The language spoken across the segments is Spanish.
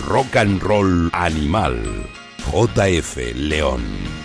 Rock and Roll Animal. JF León.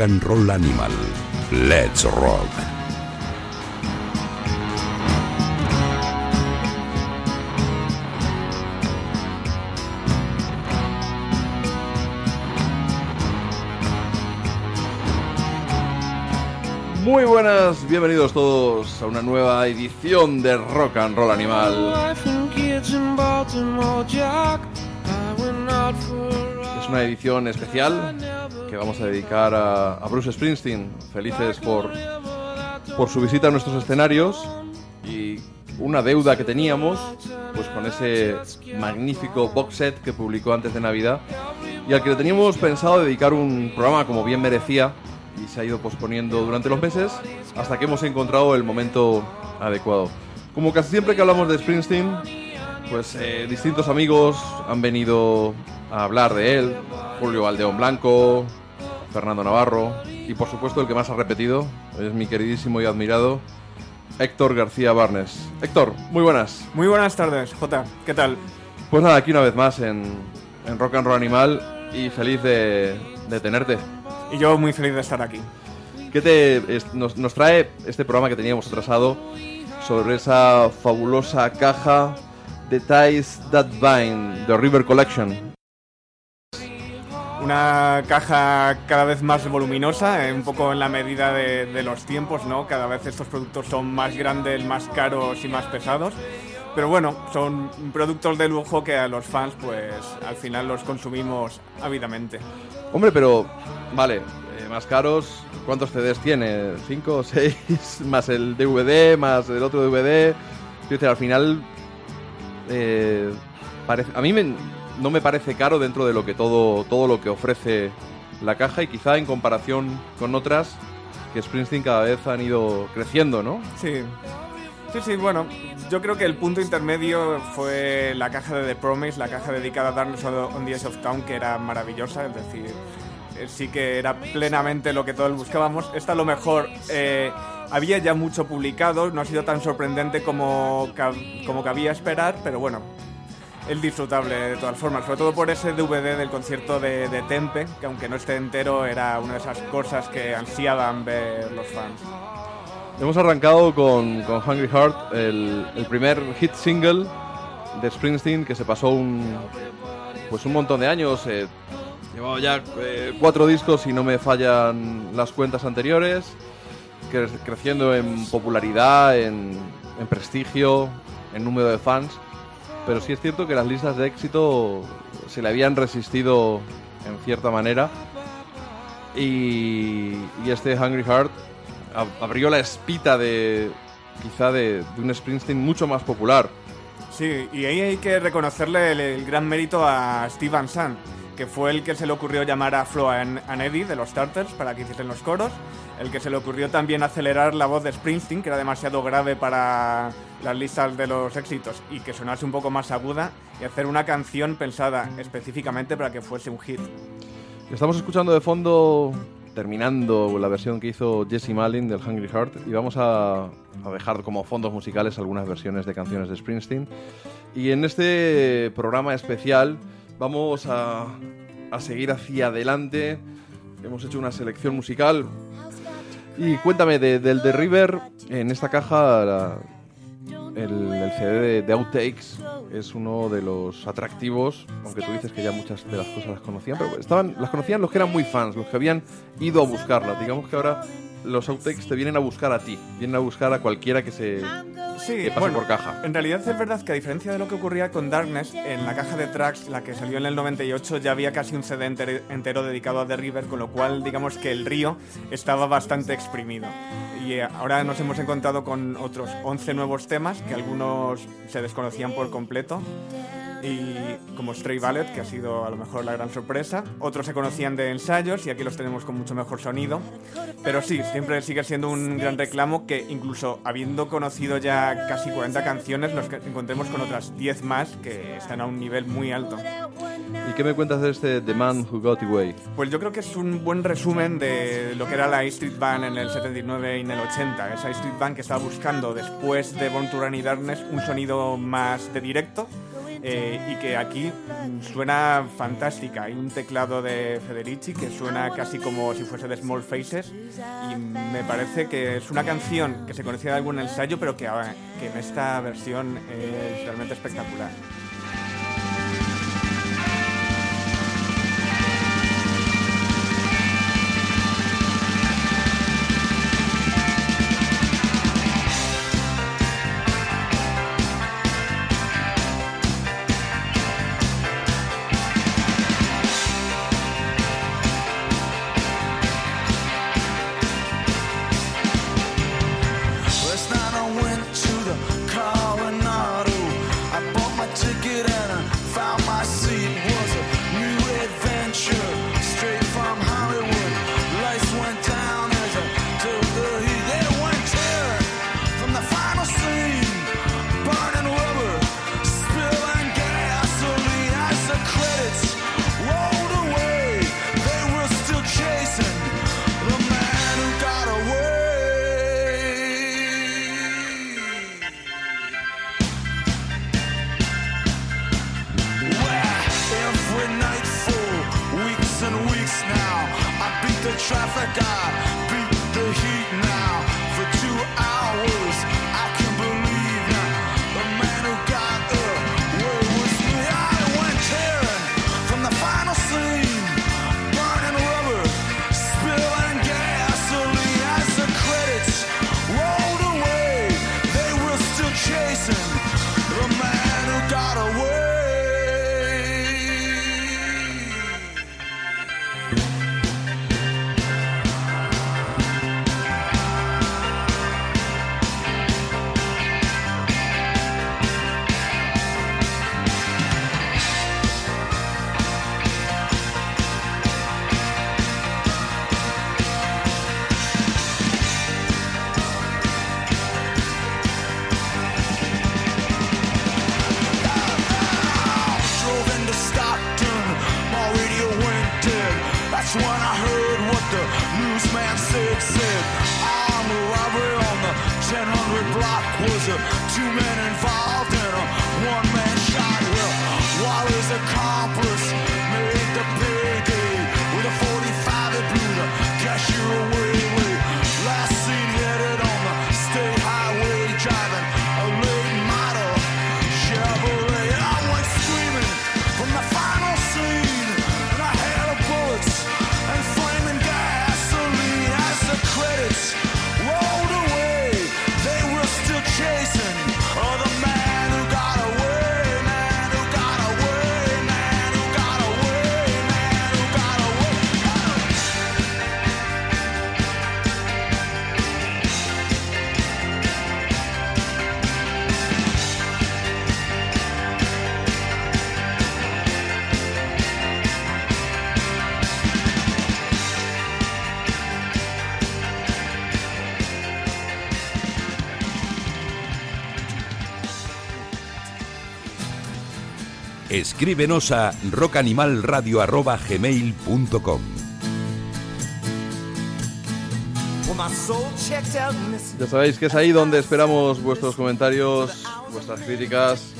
Rock and Roll Animal. Let's rock. Muy buenas, bienvenidos todos a una nueva edición de Rock and Roll Animal. Una edición especial que vamos a dedicar a, a Bruce Springsteen, felices por, por su visita a nuestros escenarios y una deuda que teníamos pues con ese magnífico box set que publicó antes de Navidad y al que le teníamos pensado dedicar un programa como bien merecía y se ha ido posponiendo durante los meses hasta que hemos encontrado el momento adecuado. Como casi siempre que hablamos de Springsteen, pues eh, distintos amigos han venido a hablar de él. Julio Valdeón Blanco, Fernando Navarro y por supuesto el que más ha repetido es mi queridísimo y admirado Héctor García Barnes. Héctor, muy buenas. Muy buenas tardes, Jota. ¿Qué tal? Pues nada, aquí una vez más en, en Rock and Roll Animal y feliz de, de tenerte. Y yo muy feliz de estar aquí. ¿Qué te, es- nos, nos trae este programa que teníamos atrasado sobre esa fabulosa caja de Ties That Bind, The River Collection? Una caja cada vez más voluminosa, eh, un poco en la medida de, de los tiempos, ¿no? Cada vez estos productos son más grandes, más caros y más pesados. Pero bueno, son productos de lujo que a los fans, pues al final los consumimos ávidamente. Hombre, pero vale, eh, más caros, ¿cuántos CDs tiene? ¿Cinco o seis? Más el DVD, más el otro DVD. Quiero al final, eh, parece, a mí me- no me parece caro dentro de lo que todo, todo lo que ofrece la caja y quizá en comparación con otras que Springsteen cada vez han ido creciendo, ¿no? Sí. Sí, sí, bueno, yo creo que el punto intermedio fue la caja de The Promise, la caja dedicada a Darkness on the Edge of Town, que era maravillosa, es decir, eh, sí que era plenamente lo que todos buscábamos. Esta a lo mejor eh, había ya mucho publicado, no ha sido tan sorprendente como, como cabía esperar, pero bueno, es disfrutable de todas formas, sobre todo por ese DVD del concierto de, Tempe, que aunque no esté entero, era una de esas cosas que ansiaban ver los fans. Hemos arrancado con, con Hungry Heart, el, primer hit single de Springsteen que se pasó un, pues un montón de años. Eh, llevaba ya eh, cuatro discos y no me fallan las cuentas anteriores, cre- creciendo en popularidad, en prestigio, en número de fans. Pero sí es cierto que las listas de éxito se le habían resistido en cierta manera. Y, este Hungry Heart ab- abrió la espita de quizá de, de un Springsteen mucho más popular. Sí, y ahí hay que reconocerle el, gran mérito a Steve Van Sant, que fue el que se le ocurrió llamar a Flo and, and Eddie de los Starters para que hiciesen los coros, el que se le ocurrió también acelerar la voz de Springsteen, que era demasiado grave para las listas de los éxitos, y que sonase un poco más aguda, y hacer una canción pensada específicamente para que fuese un hit. Estamos escuchando de fondo, terminando la versión que hizo Jesse Malin del Hungry Heart, y vamos a, a dejar como fondos musicales algunas versiones de canciones de Springsteen. Y en este programa especial vamos a, a seguir hacia adelante. Hemos hecho una selección musical. Y cuéntame, de- del The River, en esta caja, el, el CD de, de Outtakes es uno de los atractivos, aunque tú dices que ya muchas de las cosas las conocían, pero estaban, las conocían los que eran muy fans, los que habían ido a buscarlas. Digamos que ahora los Outtakes te vienen a buscar a ti, vienen a buscar a cualquiera que se Sí, que pase por caja. En realidad es verdad que a diferencia de lo que ocurría con Darkness, en la caja de tracks, la que salió en el 98, ya había casi un CD enter- entero dedicado a The River, con lo cual digamos que el río estaba bastante exprimido. Y eh, ahora nos hemos encontrado con otros 11 nuevos temas, que algunos se desconocían por completo, y como Stray Ballet, que ha sido a lo mejor la gran sorpresa. Otros se conocían de ensayos y aquí los tenemos con mucho mejor sonido. Pero sí, siempre sigue siendo un gran reclamo que incluso habiendo conocido ya casi 40 canciones, nos encontremos con otras 10 más que están a un nivel muy alto. ¿Y qué me cuentas de este The Man Who Got Away? Pues yo creo que es un buen resumen de lo que era la Street Band en el 79 y en el 80. Esa Street Band que estaba buscando después de Born to Run y Darkness un sonido más de directo eh, y que aquí mm, suena fantástica. Hay un teclado de Federici que suena casi como si fuese de Small Faces y me parece que es una canción que se conocía de algún ensayo pero que, ah, que en esta versión es realmente espectacular. Escríbenos a rockanimalradio.gmail.com. Ya sabéis que es ahí donde esperamos vuestros comentarios, vuestras críticas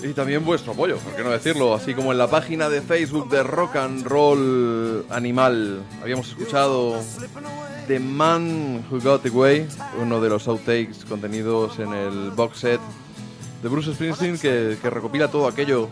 y también vuestro apoyo, por qué no decirlo, así como en la página de Facebook de Rock and Roll Animal. Habíamos escuchado The Man Who Got Away, uno de los outtakes contenidos en el box set de Bruce Springsteen que, recopila todo aquello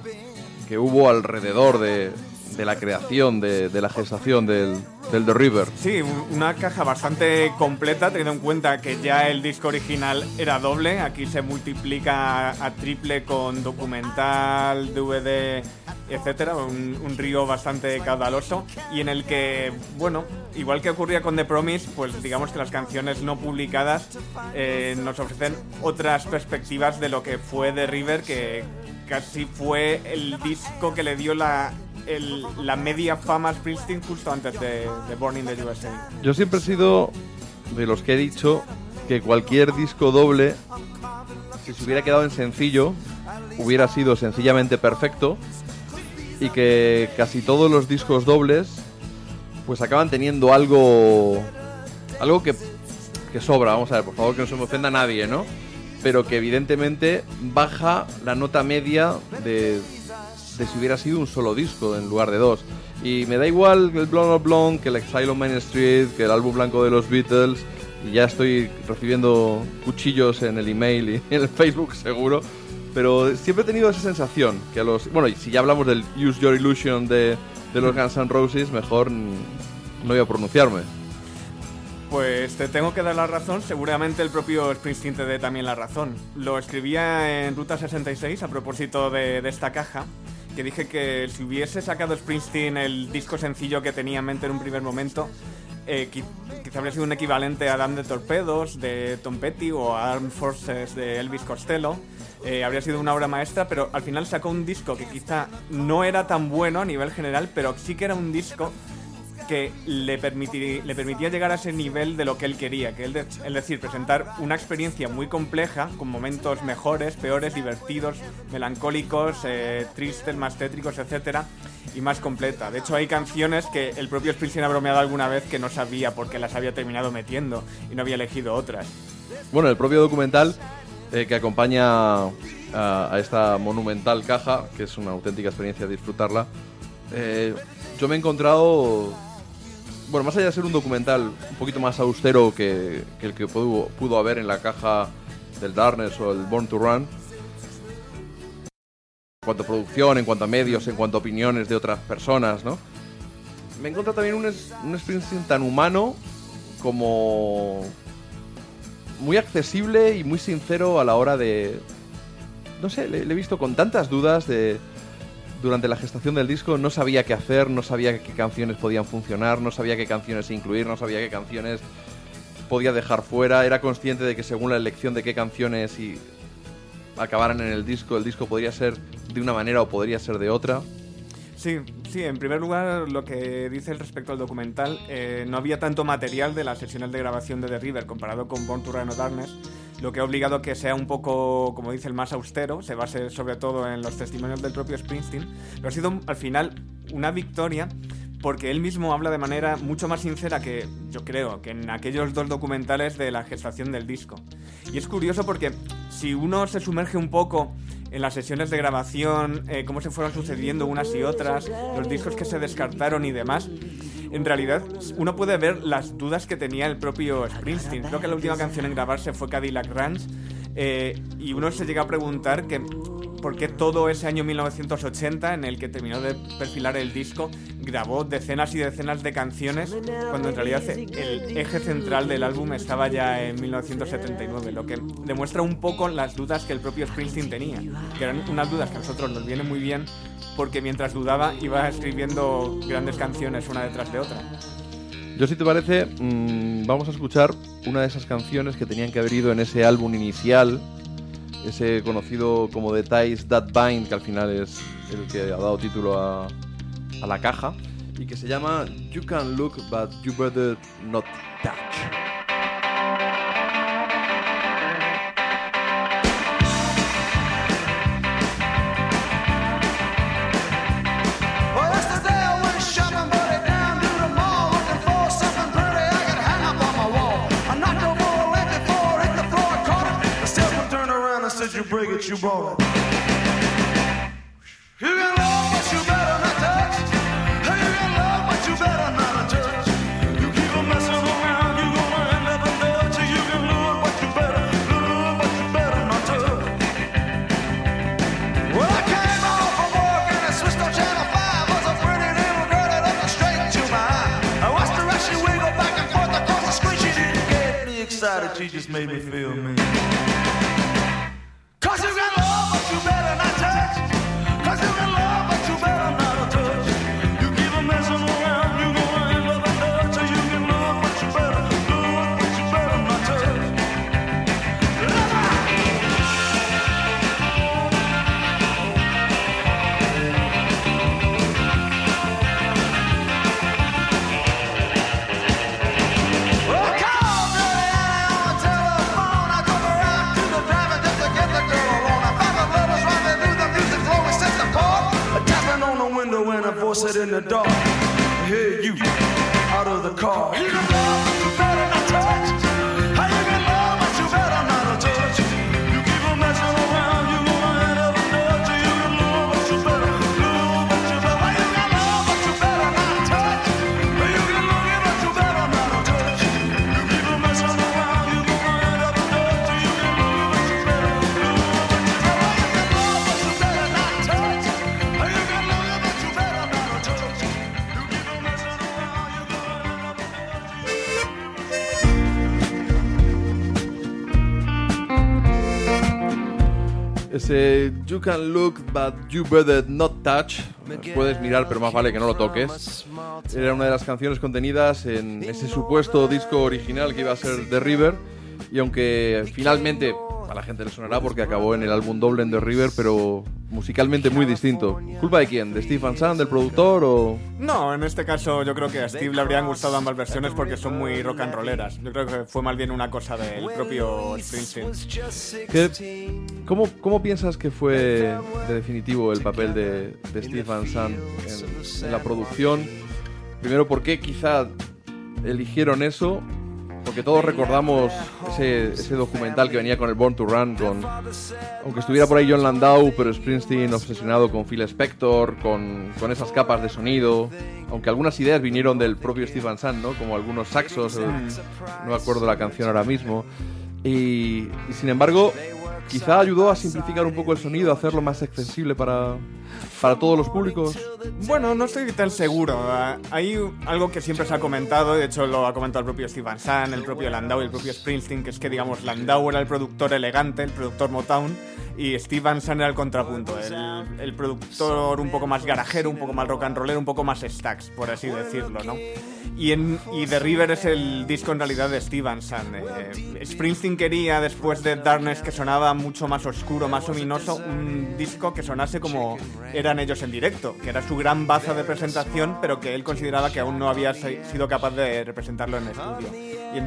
que hubo alrededor de, de la creación, de, de la gestación del, del The River. Sí, un- una caja bastante completa, teniendo en cuenta que ya el disco original era doble. Aquí se multiplica a triple con documental, DVD, etcétera. Un, un río bastante caudaloso. Y en el que, bueno, igual que ocurría con The Promise, pues digamos que las canciones no publicadas eh, nos ofrecen otras perspectivas de lo que fue The River, que casi fue el disco que le dio la. El- la media fama Springsteen justo antes de, de Born the USA. Yo siempre he sido de los que he dicho que cualquier disco doble, si se hubiera quedado en sencillo, hubiera sido sencillamente perfecto y que casi todos los discos dobles pues acaban teniendo algo algo que, sobra, vamos a ver, por favor que no se me ofenda nadie, ¿no? Pero que evidentemente baja la nota media de, de si hubiera sido un solo disco en lugar de dos. Y me da igual el Blonde on Blonde, que el Exile on Main Street, que el álbum blanco de los Beatles. Y ya estoy recibiendo cuchillos en el email y en el Facebook seguro. Pero siempre he tenido esa sensación que a los... Bueno, y si ya hablamos del Use Your Illusion de, de los Guns N' Roses, mejor no voy a pronunciarme. Pues te tengo que dar la razón, seguramente el propio Springsteen te dé también la razón. Lo escribía en Ruta 66 a propósito de, de esta caja, que dije que si hubiese sacado Springsteen el disco sencillo que tenía en mente en un primer momento, eh, qui- quizá habría sido un equivalente a Dan de Torpedos de Tom Petty o a Armed Forces de Elvis Costello. Eh, habría sido una obra maestra, pero al final sacó un disco que quizá no era tan bueno a nivel general, pero sí que era un disco que le, permitiri- le permitía llegar a ese nivel de lo que él quería, que él de- es decir, presentar una experiencia muy compleja, con momentos mejores, peores, divertidos, melancólicos, eh, tristes, más tétricos, etcétera, y más completa. De hecho, hay canciones que el propio Springsteen ha bromeado alguna vez que no sabía por qué las había terminado metiendo y no había elegido otras. Bueno, el propio documental eh, que acompaña a, a esta monumental caja, que es una auténtica experiencia disfrutarla, eh, yo me he encontrado, bueno, más allá de ser un documental un poquito más austero que, el que pudo, haber en la caja del Darkness o el Born to Run, en cuanto a producción, en cuanto a medios, en cuanto a opiniones de otras personas, ¿no? Me encuentro también un, es- un Springsteen tan humano como muy accesible y muy sincero a la hora de... No sé, le he visto con tantas dudas de... Durante la gestación del disco no sabía qué hacer, no sabía qué canciones podían funcionar, no sabía qué canciones incluir, no sabía qué canciones podía dejar fuera, era consciente de que según la elección de qué canciones y acabaran en el disco, el disco podría ser de una manera o podría ser de otra. Sí, sí, en primer lugar, lo que dice respecto al documental, eh, no había tanto material de las sesiones de grabación de The River comparado con Born to Run Darkness, lo que ha obligado a que sea un poco, como dice el más austero, se base sobre todo en los testimonios del propio Springsteen, pero ha sido al final una victoria porque él mismo habla de manera mucho más sincera que yo creo que en aquellos dos documentales de la gestación del disco. Y es curioso porque si uno se sumerge un poco en las sesiones de grabación, eh, cómo se fueron sucediendo unas y otras, los discos que se descartaron y demás, en realidad uno puede ver las dudas que tenía el propio Springsteen. Creo que la última canción en grabarse fue Cadillac Ranch eh, y uno se llega a preguntar que por qué todo ese año 1980 en el que terminó de perfilar el disco grabó decenas y decenas de canciones cuando en realidad el eje central del álbum estaba ya en 1979, lo que demuestra un poco las dudas que el propio Springsteen tenía, que eran unas dudas que a nosotros nos vienen muy bien porque mientras dudaba iba escribiendo grandes canciones una detrás de otra. Yo, si te parece, mm, vamos a escuchar una de esas canciones que tenían que haber ido en ese álbum inicial, ese conocido como The Ties That Bind, que al final es el que ha dado título a, a la caja, y que se llama You Can Look But You Better Not Touch. "You bring you bought it." You can love, but you better not touch. Hey, you can love, but you better not touch. You keep on messing around, you gonna end up in Dutch. You can lose, but you better, lose, but you better not touch. Well, I came home from work and I switched on channel 5 Was a pretty little girl that looked straight into my eye I watched her as she wiggled back and forth across the screen She didn't get me excited, she just made me feel mean Can Look But You Better Not Touch, puedes mirar pero más vale que no lo toques, era una de las canciones contenidas en ese supuesto disco original que iba a ser The River. Y aunque finalmente gente le sonará porque acabó en el álbum doble en The River, pero musicalmente muy distinto. ¿Culpa de quién? ¿De Steve Van Sant, del productor o...? No, en este caso yo creo que a Steve le habrían gustado ambas versiones porque son muy rock and rolleras. Yo creo que fue más bien una cosa del propio Springsteen. ¿Qué- ¿Cómo, ¿Cómo piensas que fue de definitivo el papel de, de Steve Van Sant en, en la producción? Primero, ¿por qué quizá eligieron eso? Porque todos recordamos ese, ese documental que venía con el Born to Run, con, aunque estuviera por ahí John Landau, pero Springsteen obsesionado con Phil Spector, con, con esas capas de sonido, aunque algunas ideas vinieron del propio Steve Van Sant, ¿no? Como algunos saxos, eh, no me acuerdo la canción ahora mismo. Y, y sin embargo, quizá ayudó a simplificar un poco el sonido, a hacerlo más accesible para, para todos los públicos. Bueno, no estoy tan seguro. Hay algo que siempre se ha comentado, de hecho lo ha comentado el propio Steve Van Sant, el propio Landau y el propio Springsteen, que es que, digamos, Landau era el productor elegante, el productor Motown, y Steve Van Sant era el contrapunto, el, el productor un poco más garajero, un poco más rock and rollero, un poco más stacks, por así decirlo, ¿no? Y, en, y The River es el disco en realidad de Steve Van Sant. Eh, Springsteen quería, después de Darkness, que sonaba mucho más oscuro, más ominoso, un disco que sonase como eran ellos en directo, que era su gran baza de presentación, pero que él consideraba que aún no había si- sido capaz de representarlo en estudio.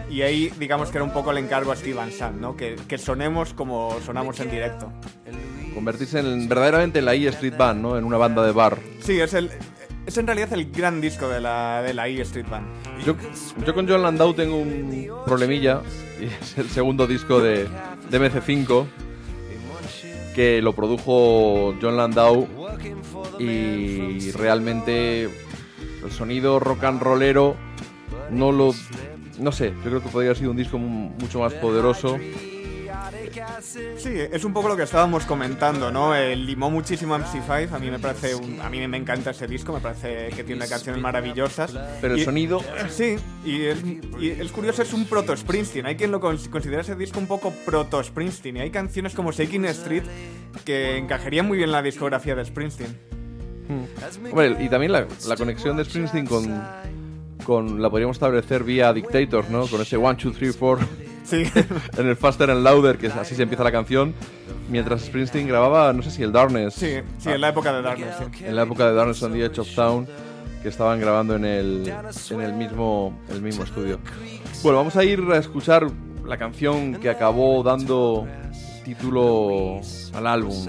Y, y ahí, digamos que era un poco el encargo a Steve Van Sant, ¿no? Que, que sonemos como sonamos en directo. Convertirse en, verdaderamente en la E Street Band, ¿no? En una banda de bar. Sí, es el. es en realidad el gran disco de la, de la E Street Band. Yo, yo con John Landau tengo un problemilla, y es el segundo disco de, de MC5, que lo produjo John Landau y realmente el sonido rock and rollero no lo... No sé, yo creo que podría haber sido un disco mu- mucho más poderoso. Sí, es un poco lo que estábamos comentando, ¿no? Eh, limó muchísimo a MC5, a mí me parece, un- a mí me encanta ese disco, me parece que tiene canciones maravillosas. Pero el Y- sonido... Sí, y es, y es curioso, es un proto Springsteen. Hay quien lo cons- considera ese disco un poco proto Springsteen. Y hay canciones como Shaking Street que encajarían muy bien en la discografía de Springsteen. Hombre, y también la, la conexión de Springsteen con, con... La podríamos establecer vía Dictators, ¿no? Con ese 1, 2, 3, 4 Sí, en el Faster and Louder, que es- así se empieza la canción. Mientras Springsteen grababa, no sé si el Darkness. sí, sí, en la época de Darkness. sí. en la época de Darkness on the Edge of Town, que estaban grabando en el, en el, mismo, el mismo estudio. Bueno, vamos a ir a escuchar la canción que acabó dando título al álbum,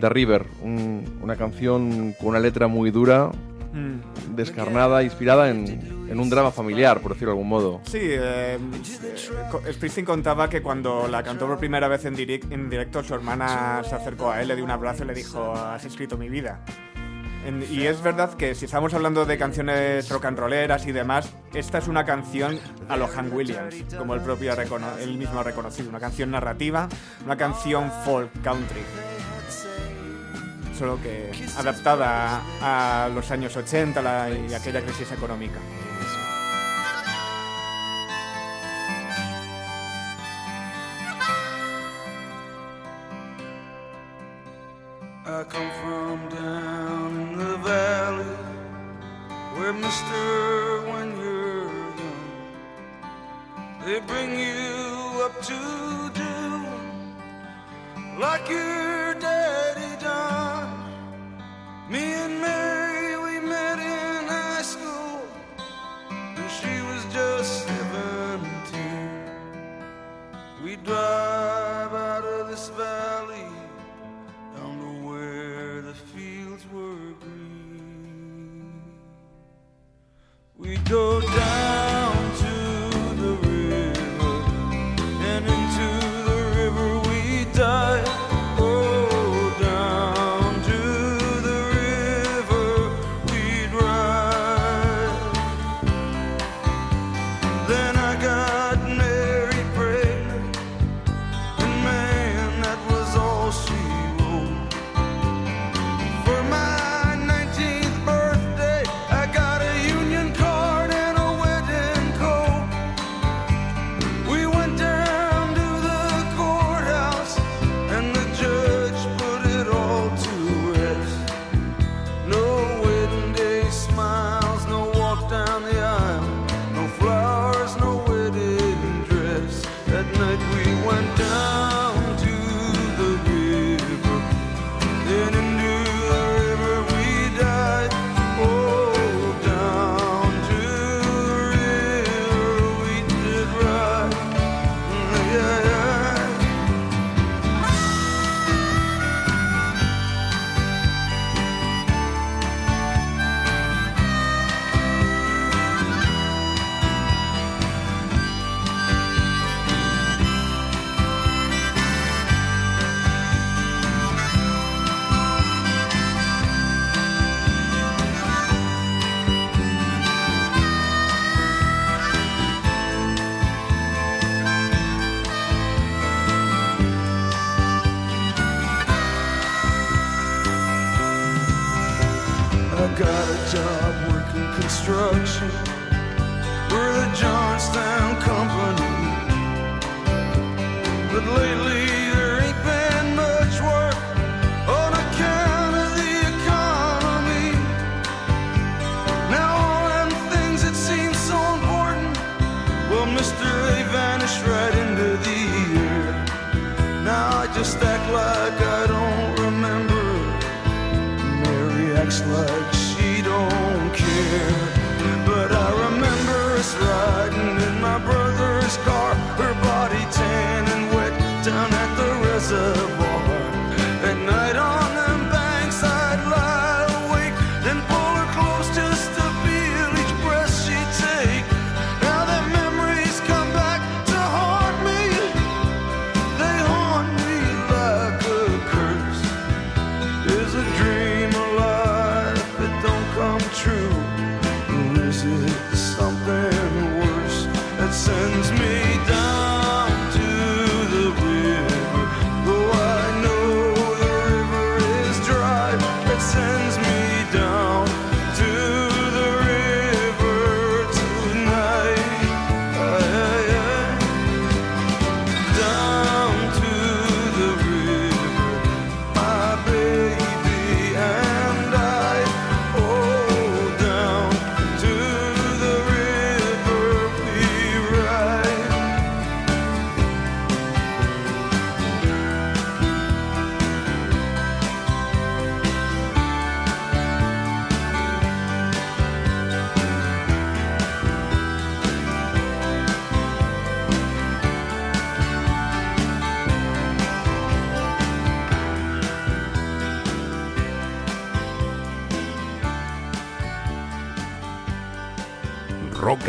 The River, un- una canción con una letra muy dura, Mm. descarnada, inspirada en, en un drama familiar, por decirlo de algún modo. Sí, eh, eh, contaba que cuando la cantó por primera vez en, direc- en directo, su hermana se acercó a él, le dio un abrazo y le dijo, has escrito mi vida. Y es verdad que si estamos hablando de canciones rock and rolleras y demás, esta es una canción a lo Han Williams, como el propio recono- él mismo ha reconocido, una canción narrativa, una canción folk country. Solo que adaptada a los años 80 la- y aquella crisis económica. They bring you up to do like your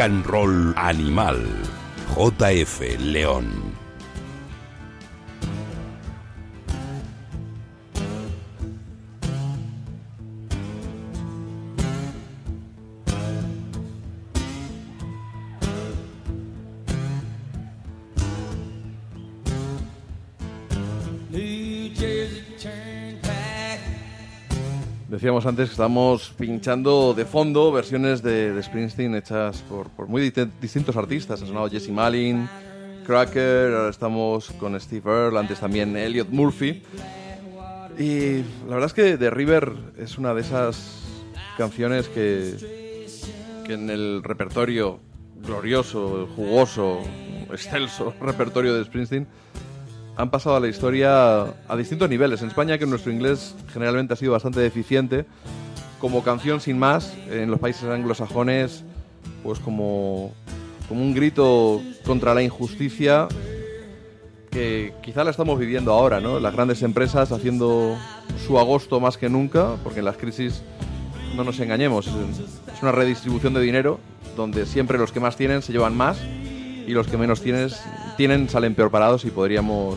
and Roll Animal. JF León. Antes estamos pinchando de fondo versiones de, de Springsteen hechas por, por muy di- distintos artistas. Ha sonado Jesse Malin, Cracker, ahora estamos con Steve Earle, antes también Elliot Murphy. Y la verdad es que The River es una de esas canciones que, que en el repertorio glorioso, jugoso, excelso repertorio de Springsteen han pasado a la historia a distintos niveles. En España, que nuestro inglés generalmente ha sido bastante deficiente, como canción sin más, en los países anglosajones, pues como, como un grito contra la injusticia que quizá la estamos viviendo ahora, ¿no? Las grandes empresas haciendo su agosto más que nunca, porque en las crisis, no nos engañemos, es una redistribución de dinero donde siempre los que más tienen se llevan más y los que menos tienes, tienen salen peor parados y podríamos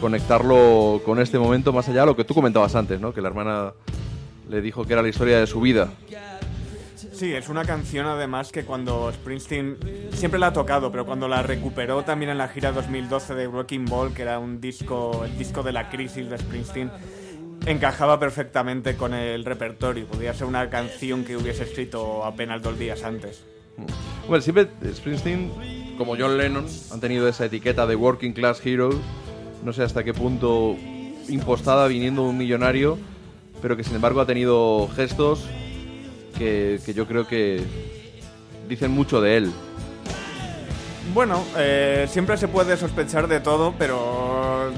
conectarlo con este momento más allá de lo que tú comentabas antes, ¿no? Que la hermana le dijo que era la historia de su vida. Sí, es una canción además que cuando Springsteen siempre la ha tocado, pero cuando la recuperó también en la gira 2012 de Wrecking Ball, que era un disco, el disco de la crisis de Springsteen, encajaba perfectamente con el repertorio. Podría ser una canción que hubiese escrito apenas dos días antes. Bueno, siempre Springsteen, como John Lennon, han tenido esa etiqueta de Working Class Hero. No sé hasta qué punto impostada viniendo un millonario, pero que sin embargo ha tenido gestos que, que yo creo que dicen mucho de él. Bueno, eh, siempre se puede sospechar de todo, pero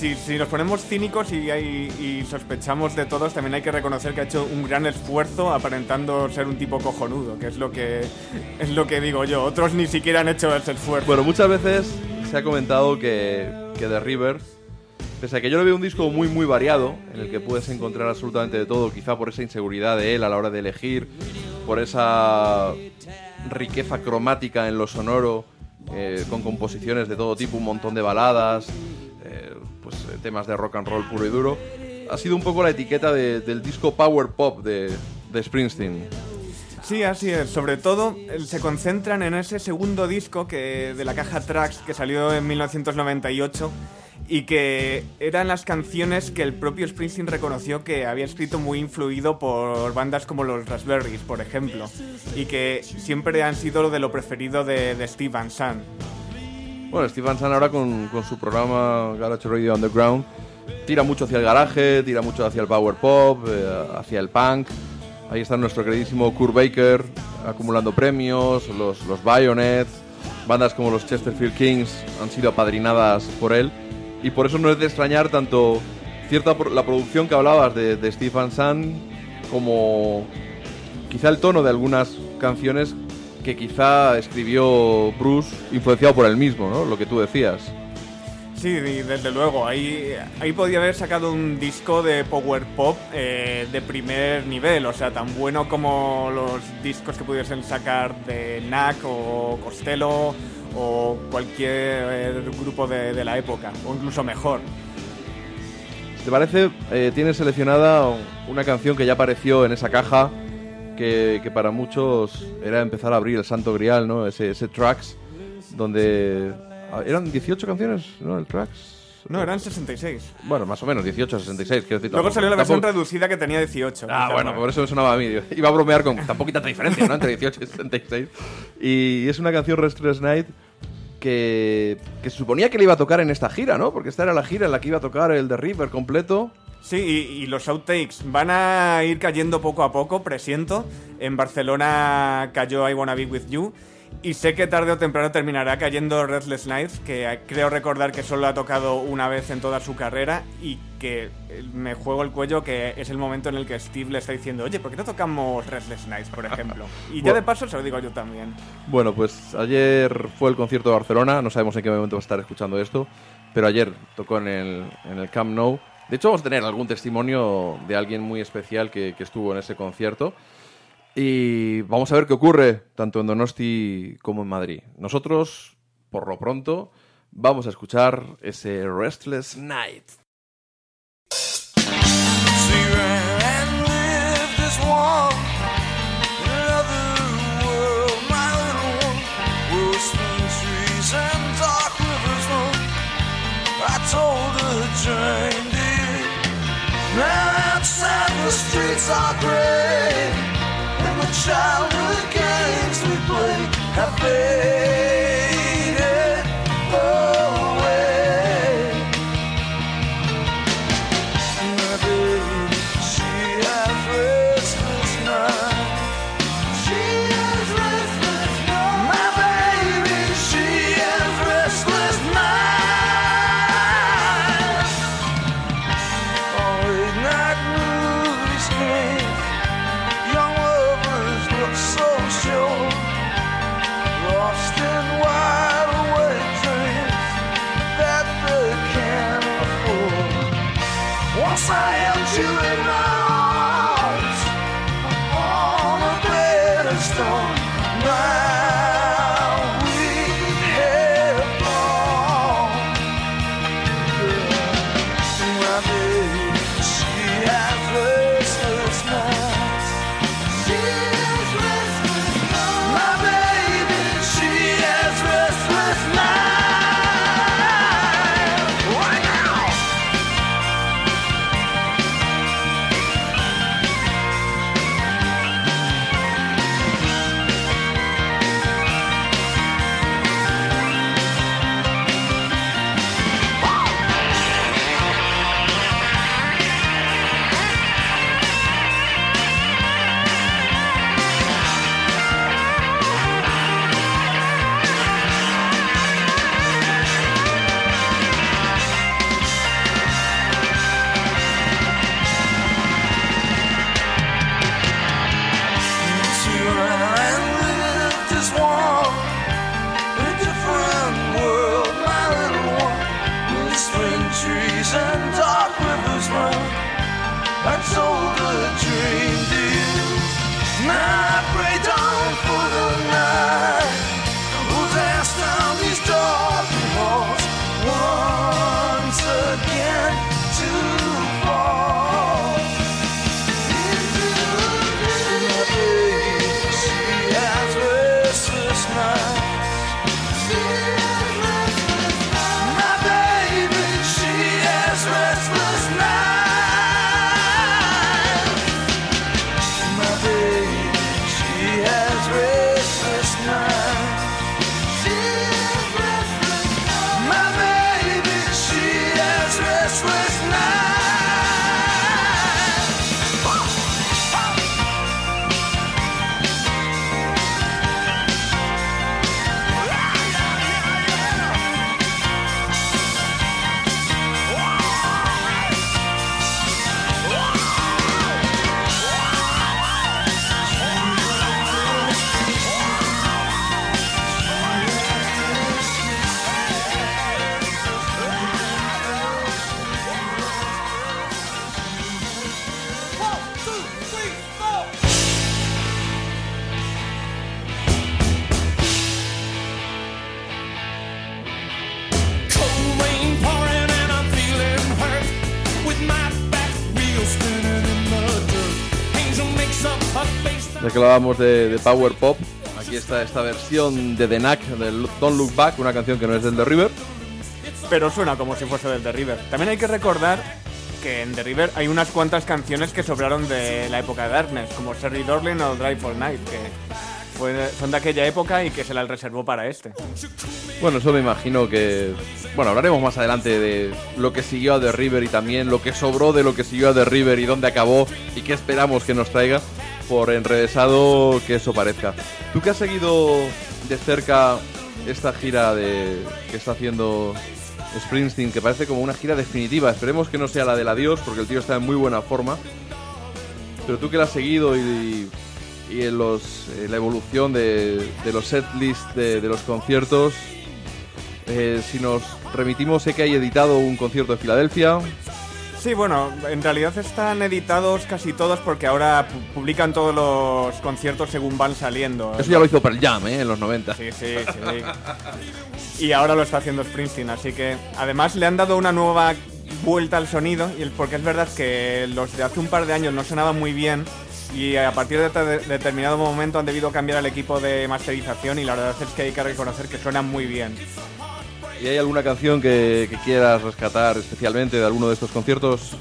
si, si nos ponemos cínicos y, hay- y sospechamos de todos, también hay que reconocer que ha hecho un gran esfuerzo aparentando ser un tipo cojonudo, que es lo que es lo que digo yo. Otros ni siquiera han hecho ese esfuerzo. Bueno, muchas veces se ha comentado que, que The River, pese a que yo le veo un disco muy, muy variado, en el que puedes encontrar absolutamente de todo, quizá por esa inseguridad de él a la hora de elegir, por esa riqueza cromática en lo sonoro, eh, con composiciones de todo tipo, un montón de baladas, pues eh, temas de rock and roll puro y duro. Ha sido un poco la etiqueta de- del disco power pop de, de Springsteen. Sí, así es. Sobre todo eh, se concentran en ese segundo disco que de la caja Tracks que salió en 1998 y que eran las canciones que el propio Springsteen reconoció que había escrito muy influido por bandas como los Raspberries, por ejemplo, y que siempre han sido de lo preferido de, de Steve Van Sant. Bueno, Steve Van ahora con, con su programa Garage Radio Underground tira mucho hacia el garaje, tira mucho hacia el power pop, eh, hacia el punk. Ahí está nuestro queridísimo Kurt Baker acumulando premios, los, los Bayonets, bandas como los Chesterfield Kings han sido apadrinadas por él. Y por eso no es de extrañar tanto cierta la producción que hablabas de, de Steve como quizá el tono de algunas canciones que quizá escribió Bruce influenciado por él mismo, ¿no? Lo que tú decías. Sí, desde luego, ahí, ahí podía haber sacado un disco de power pop eh, de primer nivel, o sea, tan bueno como los discos que pudiesen sacar de Knack o Costello o cualquier grupo de, de la época, o incluso mejor. ¿Te parece? Eh, tienes seleccionada una canción que ya apareció en esa caja, que, que para muchos era empezar a abrir el santo grial, ¿no? Ese, ese tracks, donde... ah, ¿Eran 18 canciones, no? El tracks. No, eran 66. Bueno, más o menos, 18 66, quiero decir. Luego tampoco- salió la versión tampoco- reducida que tenía 18. Ah, bueno, ¿no? por eso me sonaba a mí. Iba a bromear con tan poquita diferencia, ¿no? Entre 18 y 66. Y es una canción Restless Night que, que suponía que le iba a tocar en esta gira, ¿no? Porque esta era la gira en la que iba a tocar el The River completo. Sí, y, y los outtakes van a ir cayendo poco a poco, presiento. En Barcelona cayó I Wanna Be With You. Y sé que tarde o temprano terminará cayendo Restless Nights, que creo recordar que solo ha tocado una vez en toda su carrera y que eh, me juego el cuello que es el momento en el que Steve le está diciendo, oye, ¿por qué no tocamos Restless Nights, por ejemplo? Y ya de paso se lo digo yo también. Bueno, pues ayer fue el concierto de Barcelona. No sabemos en qué momento va a estar escuchando esto. Pero ayer tocó en el, en el Camp Nou. De hecho, vamos a tener algún testimonio de alguien muy especial que, que estuvo en ese concierto. Y vamos a ver qué ocurre tanto en Donosti como en Madrid. Nosotros, por lo pronto, vamos a escuchar ese Restless Night. Now outside the streets child the games we play. Have faith. Hablábamos de, de Power Pop, aquí está esta versión de The Knack del Don't Look Back, una canción que no es del The River. pero suena como si fuese del The River. También hay que recordar que en The River hay unas cuantas canciones que sobraron de la época de Darkness, como Sherry Dorlin o Drive for Night, que fue- son de aquella época y que se las reservó para este. Bueno, eso me imagino que... Bueno, hablaremos más adelante de lo que siguió a The River y también lo que sobró de lo que siguió a The River y dónde acabó y qué esperamos que nos traiga, por enrevesado que eso parezca. ¿Tú que has seguido de cerca esta gira de que está haciendo Springsteen, que parece como una gira definitiva? Esperemos que no sea la del adiós, porque el tío está en muy buena forma. Pero tú que la has seguido y, y en los, la evolución de, de los setlists de, de los conciertos, eh, si nos remitimos, sé que hay editado un concierto de Filadelfia, Sí, bueno, en realidad están editados casi todos porque ahora pu- publican todos los conciertos según van saliendo. Eso ya lo hizo Pearl Jam, ¿eh? En los 90. Sí, sí, sí. Y ahora lo está haciendo Springsteen, así que además le han dado una nueva vuelta al sonido, y porque es verdad que los de hace un par de años no sonaban muy bien y a partir de, de- determinado momento han debido cambiar el equipo de masterización y la verdad es que hay que reconocer que suenan muy bien. ¿Y hay alguna canción que, que quieras rescatar especialmente de alguno de estos conciertos?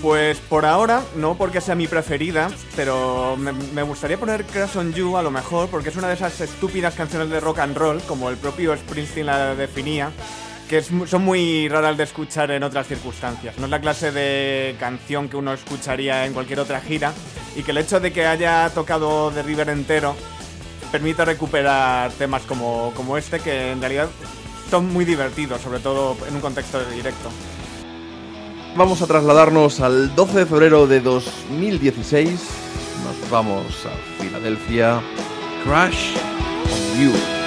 Pues por ahora, no porque sea mi preferida, pero me, me gustaría poner Crash on You a lo mejor, porque es una de esas estúpidas canciones de rock and roll, como el propio Springsteen la definía, que es son muy raras de escuchar en otras circunstancias. No es la clase de canción que uno escucharía en cualquier otra gira, y que el hecho de que haya tocado The River entero permite recuperar temas como, como este, que en realidad son muy divertidos, sobre todo en un contexto directo. Vamos a trasladarnos al 12 de febrero de 2016. Nos vamos a Filadelfia. Crash on You.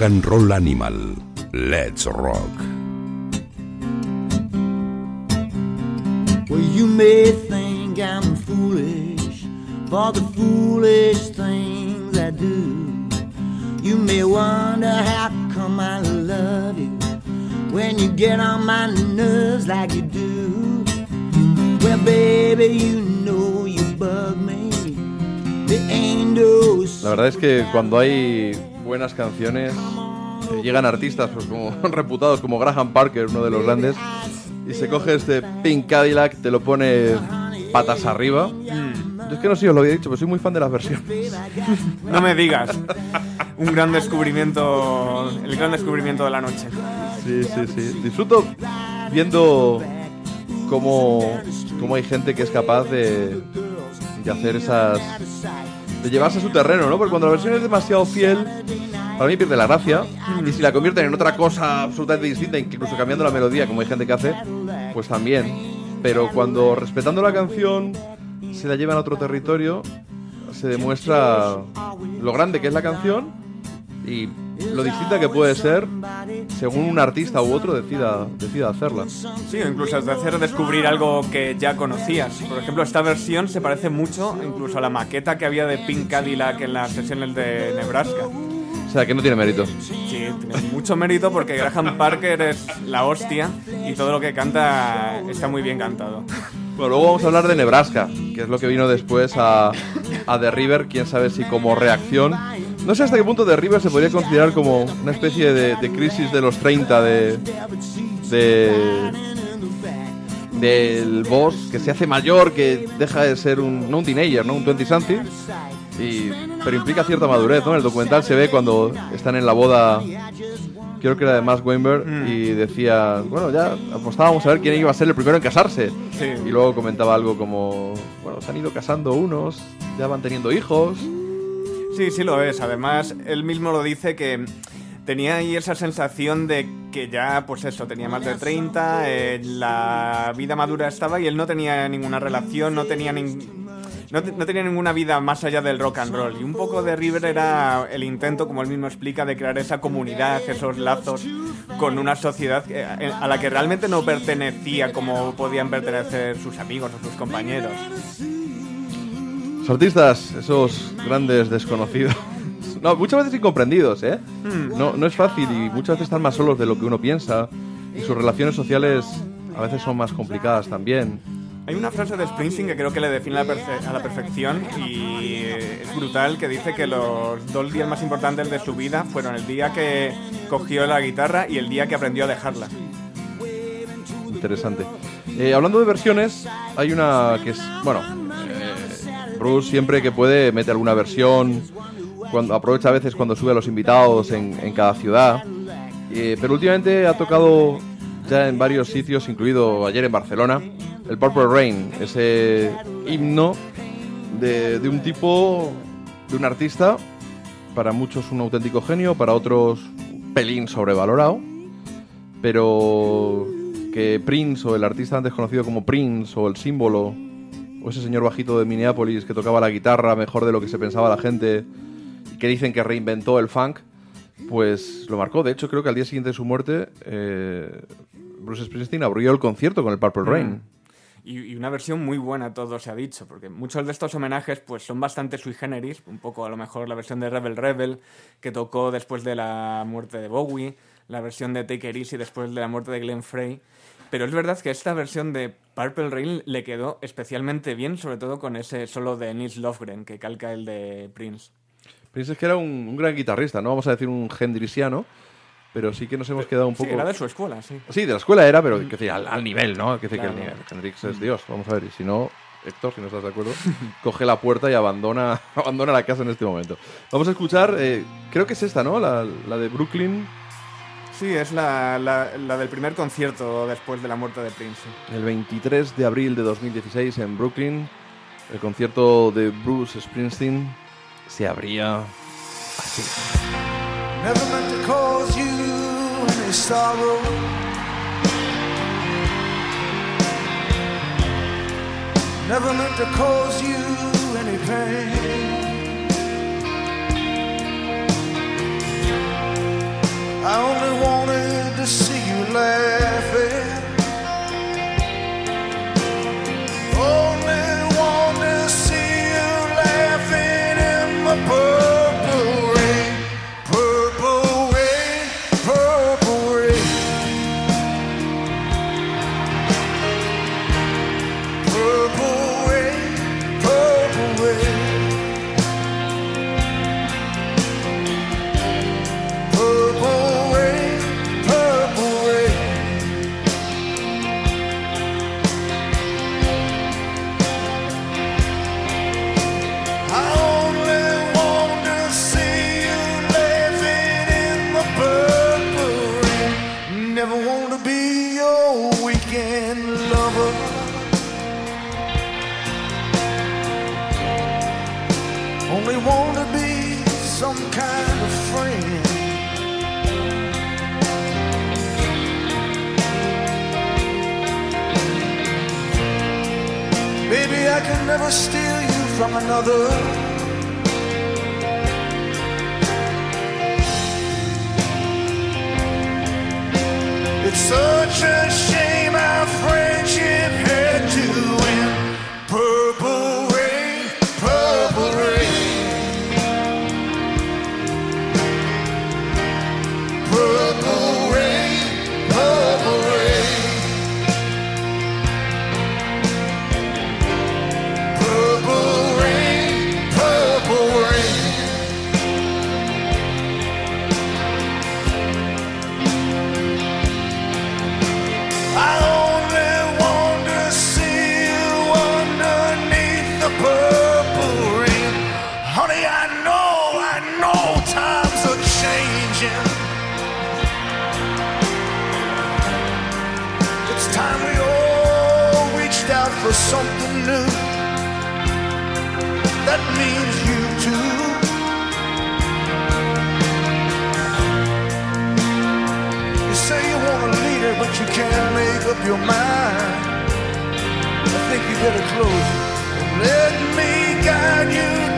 Rock and Roll Animal. Let's rock. Well, you may think I'm foolish for the foolish things I do. You may wonder how come I love you when you get on my nerves like you do. Well, baby, you know you bug me. There ain't no La verdad es que cuando hay buenas canciones, llegan artistas pues, como, reputados como Graham Parker, uno de los grandes, y se coge este Pink Cadillac, te lo pone patas arriba. Yo es que no sé si os lo había dicho, pero soy muy fan de las versiones. No me digas. Un gran descubrimiento, el gran descubrimiento de la noche. Sí, sí, sí. Disfruto viendo cómo, cómo hay gente que es capaz de, de hacer esas... de llevarse a su terreno, ¿no? Porque cuando la versión es demasiado fiel, para mí pierde la gracia. Y si la convierten en otra cosa absolutamente distinta, incluso cambiando la melodía, como hay gente que hace, pues también. Pero cuando respetando la canción se la llevan a otro territorio, se demuestra lo grande que es la canción y lo distinta que puede ser según un artista u otro decida, decida hacerla. Sí, incluso hasta hacer descubrir algo que ya conocías. Por ejemplo, esta versión se parece mucho incluso a la maqueta que había de Pink Cadillac en las sesiones de Nebraska. O sea, que no tiene mérito. Sí, tiene mucho mérito porque Graham Parker es la hostia y todo lo que canta está muy bien cantado. Bueno, luego vamos a hablar de Nebraska, que es lo que vino después a, a The River, quién sabe si como reacción. No sé hasta qué punto The River se podría considerar como una especie de, de crisis de los 30 de, de del boss que se hace mayor, que deja de ser un no un teenager, no un 20 something, y, pero implica cierta madurez, ¿no? En el documental se ve cuando están en la boda creo que era de Max Weinberg, y decía, bueno, ya apostábamos a ver quién iba a ser el primero en casarse. Sí. Y luego comentaba algo como, bueno, se han ido casando unos, ya van teniendo hijos. Sí, sí lo es. Además, él mismo lo dice que tenía ahí esa sensación de que ya, pues eso, tenía más de 30, eh, la vida madura estaba y él no tenía ninguna relación, no tenía nin- no, te- no tenía ninguna vida más allá del rock and roll. Y un poco de River era el intento, como él mismo explica, de crear esa comunidad, esos lazos con una sociedad que- a la que realmente no pertenecía como podían pertenecer sus amigos o sus compañeros. Los artistas, esos grandes desconocidos. No, muchas veces incomprendidos, ¿eh? No, no es fácil y muchas veces están más solos de lo que uno piensa. Y sus relaciones sociales a veces son más complicadas también. Hay una frase de Springsteen que creo que le define a la, perfe- a la perfección y es brutal, que dice que los dos días más importantes de su vida fueron el día que cogió la guitarra y el día que aprendió a dejarla. Interesante. Eh, hablando de versiones, hay una que es, bueno, eh, Bruce siempre que puede mete alguna versión, cuando, aprovecha a veces cuando sube a los invitados en, en cada ciudad, Eh, pero últimamente ha tocado ya en varios sitios, incluido ayer en Barcelona, el Purple Rain, ese himno de, un tipo, de un artista, para muchos un auténtico genio, para otros pelín sobrevalorado, pero que Prince o el artista antes conocido como Prince o el símbolo o ese señor bajito de Minneapolis que tocaba la guitarra mejor de lo que se pensaba la gente que dicen que reinventó el funk, pues lo marcó. De hecho, creo que al día siguiente de su muerte, eh, Bruce Springsteen abrió el concierto con el Purple Rain. Y, y una versión muy buena, todo se ha dicho, porque muchos de estos homenajes pues son bastante sui generis, un poco a lo mejor la versión de Rebel Rebel, que tocó después de la muerte de Bowie, la versión de Take It Easy después de la muerte de Glenn Frey, pero es verdad que esta versión de Purple Rain le quedó especialmente bien, sobre todo con ese solo de Nils Lofgren, que calca el de Prince. Prince es que era un, un gran guitarrista, no vamos a decir un hendriciano, pero sí que nos hemos quedado un Sí, poco... era de su escuela, sí. Sí, de la escuela era, pero que decir, al, al nivel, ¿no? Que decir Claro. que el nivel. Hendrix es Dios. Vamos a ver, y si no, Héctor, si no estás de acuerdo, coge la puerta y abandona, abandona la casa en este momento. Vamos a escuchar, eh, creo que es esta, ¿no? La, la de Brooklyn, Sí, es la, la- la del primer concierto después de la muerte de Prince. sí. el 23 de abril de 2016 en Brooklyn. El concierto de Bruce Springsteen se abría así. Never meant to cause you any sorrow. Never meant to cause you any pain. I only wanted to see you laughing. Never steal you from another. It's such a shame our friendship had to end. Purple your mind. I think you better close it. And let me guide you,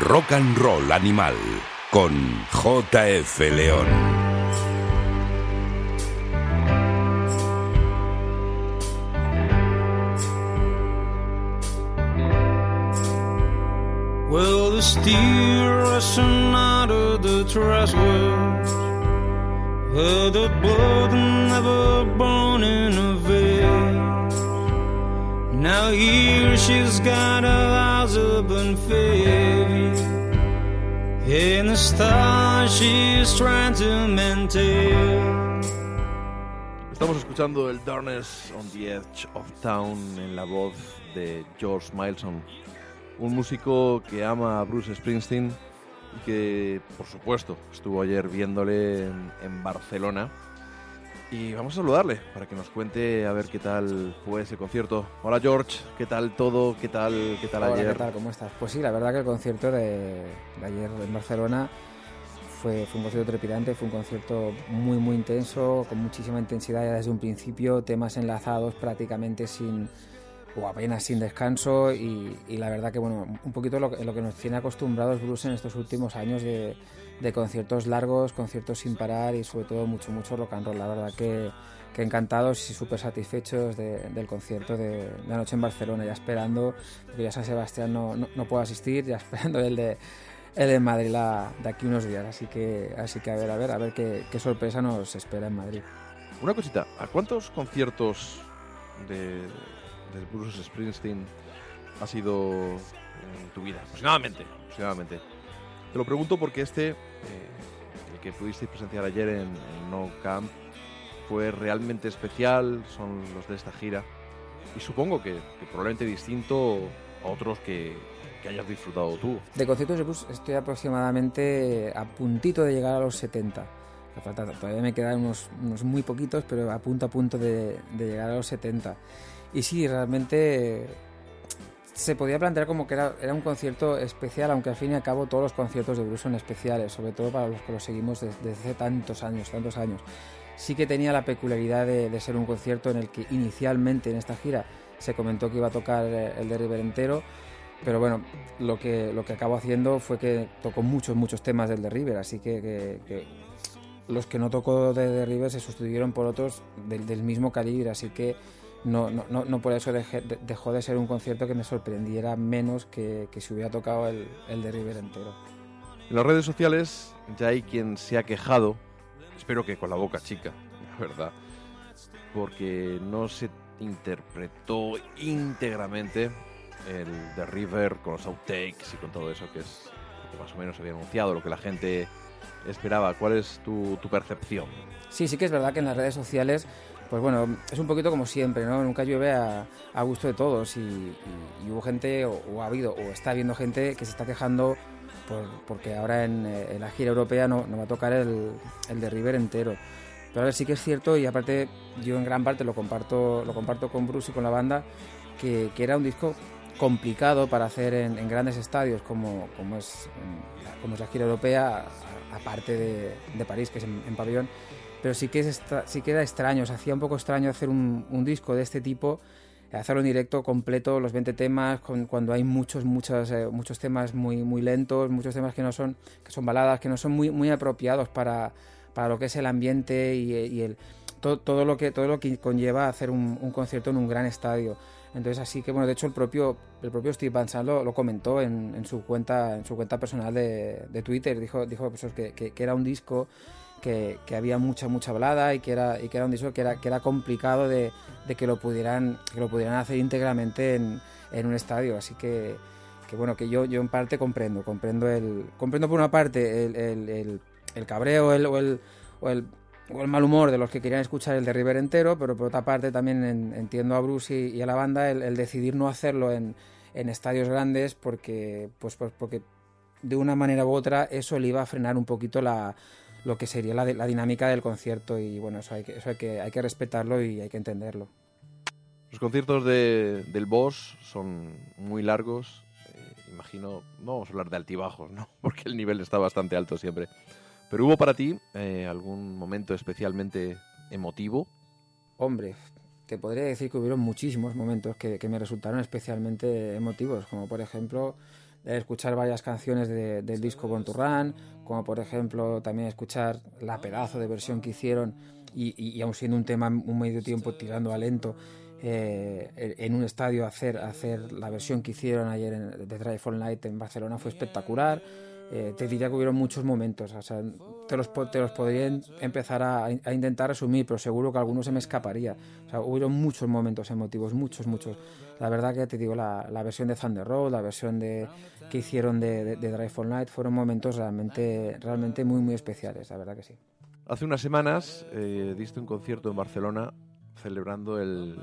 Rock and Roll Animal con JF León. Well, the steel rushing out of the trustwords Where the blood never veil Now here she's got her in the she's trying to maintain. Estamos escuchando el Darkness on the Edge of Town en la voz de George Mileson, un músico que ama a Bruce Springsteen y que, por supuesto, estuvo ayer viéndole en Barcelona. Y vamos a saludarle para que nos cuente a ver qué tal fue ese concierto. Hola George, ¿qué tal todo? ¿Qué tal, qué tal Hola, ayer? ¿qué tal? ¿Cómo estás? Pues sí, la verdad que el concierto de, de ayer en Barcelona fue, fue un concierto trepidante, fue un concierto muy, muy intenso, con muchísima intensidad ya desde un principio, temas enlazados prácticamente sin o apenas sin descanso y, y la verdad que, bueno, un poquito lo que nos tiene acostumbrados Bruce en estos últimos años de, de conciertos largos, conciertos sin parar y sobre todo mucho, mucho rock and roll. La verdad que, que encantados y súper satisfechos de- del concierto de, de anoche en Barcelona, ya esperando, porque ya San Sebastián no, no, no puedo asistir, ya esperando el de, el de Madrid la- de aquí unos días. Así que, así que a ver, a ver, a ver qué, qué sorpresa nos espera en Madrid. Una cosita, ¿a cuántos conciertos de, de Bruce Springsteen has ido en tu vida? Aproximadamente, aproximadamente. Te lo pregunto porque este, eh, el que pudisteis presenciar ayer en, en No Camp, fue realmente especial, son los de esta gira, y supongo que, que probablemente distinto a otros que, que hayas disfrutado tú. De conciertos de blues estoy aproximadamente a puntito de llegar a los 70. Me falta- todavía me quedan unos, unos muy poquitos, pero a punto a punto de, de llegar a los 70. Y sí, realmente se podía plantear como que era, un concierto especial, aunque al fin y al cabo todos los conciertos de blues son especiales, sobre todo para los que los seguimos desde, desde tantos años, tantos años. Sí que tenía la peculiaridad de, ser un concierto en el que inicialmente en esta gira se comentó que iba a tocar eh, el de River entero, pero bueno, lo que, lo que acabó haciendo fue que tocó muchos, muchos temas del de River, así que los que no tocó de, de River se sustituyeron por otros del, del mismo calibre, así que no, no, no, no por eso dejó de ser un concierto que me sorprendiera menos que, que si hubiera tocado el, el de River entero. En las redes sociales ya hay quien se ha quejado, espero que con la boca chica, la verdad, porque no se interpretó íntegramente el de River con los outtakes y con todo eso que es lo que más o menos había anunciado, lo que la gente esperaba. ¿Cuál es tu, tu percepción? Sí, sí que es verdad que en las redes sociales, pues bueno, es un poquito como siempre, ¿no? Nunca llueve a, gusto de todos y, hubo gente, o, ha habido, o está habiendo gente que se está quejando por- porque ahora en, eh, la gira europea no, va a tocar el, el de River entero. Pero a sí que es cierto y aparte yo en gran parte lo comparto, lo comparto con Bruce y con la banda, que, era un disco complicado para hacer en, grandes estadios como, es, la gira europea, aparte de, de París, que es en, en pabellón pero sí que, es extra- sí que era extraño, se hacía un poco extraño hacer un, un disco de este tipo, hacerlo en directo completo, los 20 temas, con- cuando hay muchos, muchos, eh, muchos temas muy, muy lentos, muchos temas que no son, que son baladas, que no son muy, muy apropiados para, para lo que es el ambiente y, y el, todo, todo, lo que, todo lo que conlleva hacer un, un concierto en un gran estadio. Entonces así que bueno, de hecho el propio, el propio Steve Van lo, lo comentó en, en su cuenta, en su cuenta personal de, de Twitter, dijo, dijo pues, que, que- que era un disco que, había mucha mucha balada y que era y que era un disco que era que era complicado de, de que lo pudieran que lo pudieran hacer íntegramente en, en un estadio. Así que, que bueno que yo yo en parte comprendo comprendo el comprendo por una parte el, el, el- cabreo o el o el o el mal humor de los que querían escuchar el de River entero, pero por otra parte también en- entiendo a Bruce y, y a la banda el, el decidir no hacerlo en, en estadios grandes porque, pues, pues porque de una manera u otra eso le iba a frenar un poquito la, lo que sería la, la dinámica del concierto y bueno, eso hay que, eso hay que, hay que respetarlo y hay que entenderlo. Los conciertos de, del Boss son muy largos. eh, imagino, no vamos a hablar de altibajos, ¿no? Porque el nivel está bastante alto siempre. Pero hubo para ti eh, algún momento especialmente emotivo. Hombre, te podría decir que hubieron muchísimos momentos que, que me resultaron especialmente emotivos, como por ejemplo escuchar varias canciones de- del disco Born to Run, como por ejemplo también escuchar la pedazo de versión que hicieron y, y, y siendo un tema un medio tiempo tirando a lento, eh, en un estadio hacer, hacer la versión que hicieron ayer en, de Drive All Night en Barcelona fue espectacular. Eh, te diría que hubieron muchos momentos. O sea, te los, te los podría empezar a, a intentar resumir, pero seguro que alguno se me escaparía. O sea, hubieron muchos momentos emotivos, muchos, muchos. La verdad que te digo, la, la versión de Thunder Road, la versión de, que hicieron de, de, de Drive All Night, fueron momentos realmente, realmente muy, muy especiales, la verdad que sí. Hace unas semanas eh, diste un concierto en Barcelona celebrando el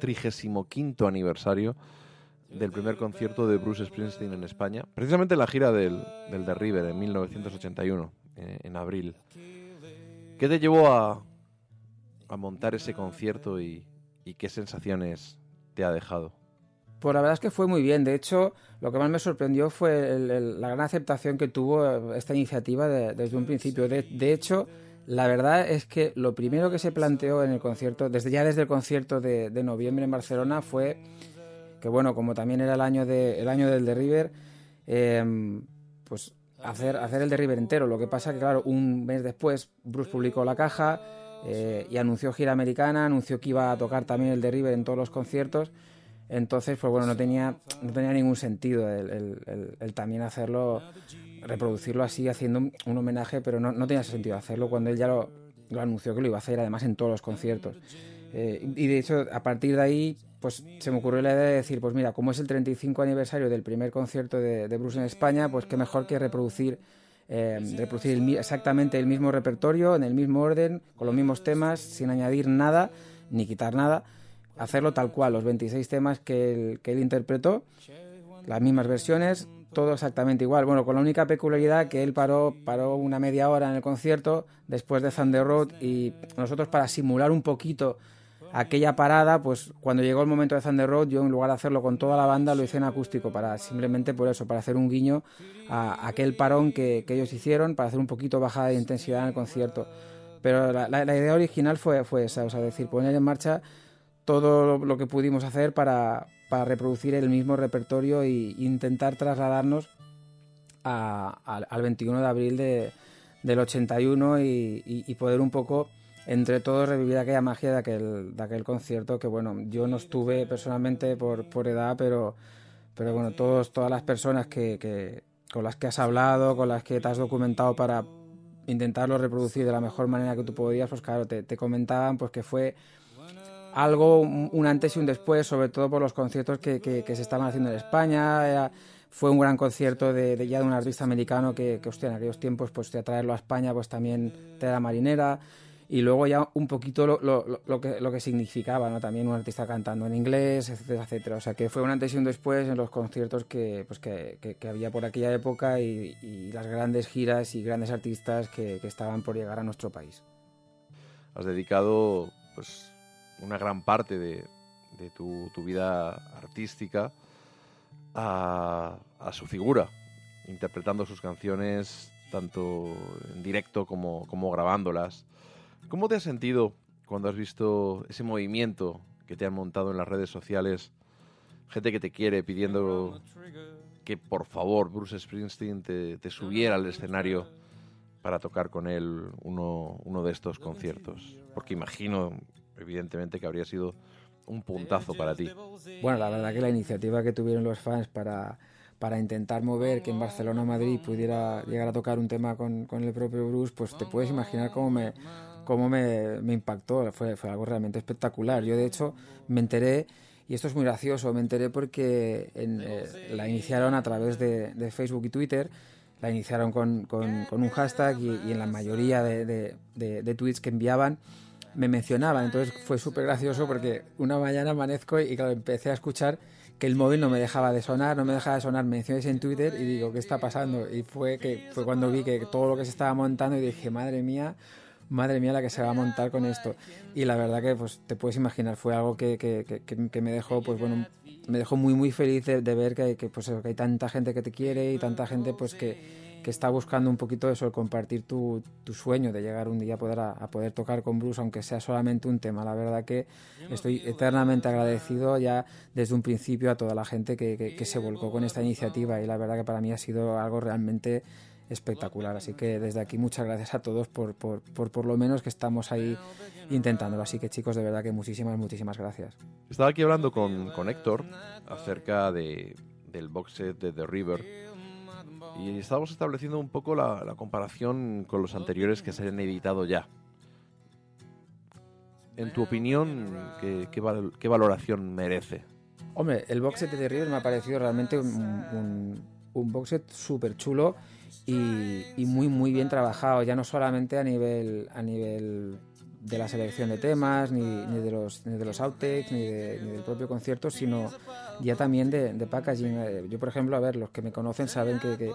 trigésimo quinto aniversario del primer concierto de Bruce Springsteen en España, precisamente en la gira del, del The River en 1981, eh, en abril. ¿Qué te llevó a, a montar ese concierto y, qué sensaciones te ha dejado? Pues la verdad es que fue muy bien. De hecho, lo que más me sorprendió fue la gran aceptación que tuvo eh, esta iniciativa de- desde un principio. De, hecho, la verdad es que lo primero que se planteó en el concierto, desde ya desde el concierto de noviembre en Barcelona, fue que bueno, como también era el año de, el año del The River, eh, pues hacer, hacer el The River entero. Lo que pasa que claro, un mes después Bruce publicó la caja eh, y anunció gira americana, anunció que iba a tocar también el The River en todos los conciertos. Entonces, pues bueno, no tenía, no tenía ningún sentido el, el- también hacerlo, reproducirlo así, haciendo un, homenaje, pero no, no tenía sentido hacerlo cuando él ya lo, lo anunció que lo iba a hacer, además en todos los conciertos. Eh, y de hecho, a partir de ahí, pues se me ocurrió la idea de decir, pues mira, como es el 35 aniversario del primer concierto de, Bruce en España, pues qué mejor que reproducir, eh, reproducir exactamente el mismo repertorio, en el mismo orden, con los mismos temas, sin añadir nada, ni quitar nada, hacerlo tal cual, los 26 temas que él, que él interpretó, las mismas versiones, todo exactamente igual. Bueno, con la única peculiaridad que él paró, paró una media hora en el concierto después de Thunder Road y nosotros para simular un poquito aquella parada, pues cuando llegó el momento de Thunder Road, yo en lugar de hacerlo con toda la banda, lo hice en acústico, para simplemente por eso, para hacer un guiño a aquel parón que, ellos hicieron, para hacer un poquito bajada de intensidad en el concierto. Pero la, idea original fue, fue esa, o sea, decir, poner en marcha todo lo que pudimos hacer para, para reproducir el mismo repertorio e intentar trasladarnos a- al- al 21 de abril de- del 81 y, y- y poder un poco entre todos revivir aquella magia de aquel, de aquel concierto que bueno, yo no estuve personalmente por, por edad, pero, pero bueno, todos, todas las personas que, que- con las que has hablado, con las que te has documentado para intentarlo reproducir de la mejor manera que tú podías, pues claro, te, te comentaban pues que fue algo, un antes y un después, sobre todo por los conciertos que, que- que se estaban haciendo en España. Era- fue un gran concierto de, de ya de un artista americano que, que, hostia, en aquellos tiempos, pues traerlo a España, pues también te da marinera. Y luego ya un poquito lo, lo- lo- que, lo que significaba, ¿no? También un artista cantando en inglés, etcétera, etcétera. O sea, que fue un antes y un después en los conciertos que, pues que, que- que había por aquella época y, y las grandes giras y grandes artistas que, que estaban por llegar a nuestro país. Has dedicado pues una gran parte de, de tu, tu vida artística a, a su figura, interpretando sus canciones tanto en directo como, como grabándolas. ¿Cómo te has sentido cuando has visto ese movimiento que te han montado en las redes sociales? Gente que te quiere pidiendo que por favor Bruce Springsteen te, te subiera al escenario para tocar con él uno, uno de estos conciertos. Porque imagino, evidentemente, que habría sido un puntazo para ti. Bueno, la verdad que la iniciativa que tuvieron los fans para, para intentar mover que en Barcelona o Madrid pudiera llegar a tocar un tema con, con el propio Bruce, pues te puedes imaginar cómo me, cómo me, me impactó. Fue, fue algo realmente espectacular. Yo, de hecho, me enteré, y esto es muy gracioso, me enteré porque en, eh, la iniciaron a través de, de Facebook y Twitter. La iniciaron con, con- con un hashtag y, y en la mayoría de, de- de- de tweets que enviaban me mencionaban. Entonces fue súper gracioso porque una mañana amanezco y claro, empecé a escuchar que el móvil no me dejaba de sonar, no me dejaba de sonar menciones en Twitter y digo, ¿qué está pasando? Y fue que fue cuando vi que todo lo que se estaba montando y dije, madre mía, madre mía la que se va a montar con esto. Y la verdad que pues te puedes imaginar, fue algo que, que, que- me dejó, pues bueno, me dejó muy muy feliz de, ver que, pues, que hay tanta gente que te quiere y tanta gente pues que, que está buscando un poquito eso, el compartir tu, tu sueño de llegar un día a poder, a, a poder tocar con Bruce, aunque sea solamente un tema. La verdad que estoy eternamente agradecido ya desde un principio a toda la gente que, que- que se volcó con esta iniciativa y la verdad que para mí ha sido algo realmente espectacular. Así que desde aquí muchas gracias a todos por, por, por, por lo menos que estamos ahí intentándolo. Así que chicos, de verdad que muchísimas, muchísimas gracias. Estaba aquí hablando con, con Héctor acerca de, del box set de The River Y estábamos estableciendo un poco la, la comparación con los anteriores que se han editado ya. En tu opinión, ¿qué, qué val- qué valoración merece? Hombre, el box set de River me ha parecido realmente un, un, un box set súper chulo y, y muy muy bien trabajado, ya no solamente a nivel a nivel de la selección de temas, ni, ni de los ni de los outtakes, ni, de- ni del propio concierto, sino ya también de, de packaging. Eh, Yo, por ejemplo, a ver, los que me conocen saben que, que-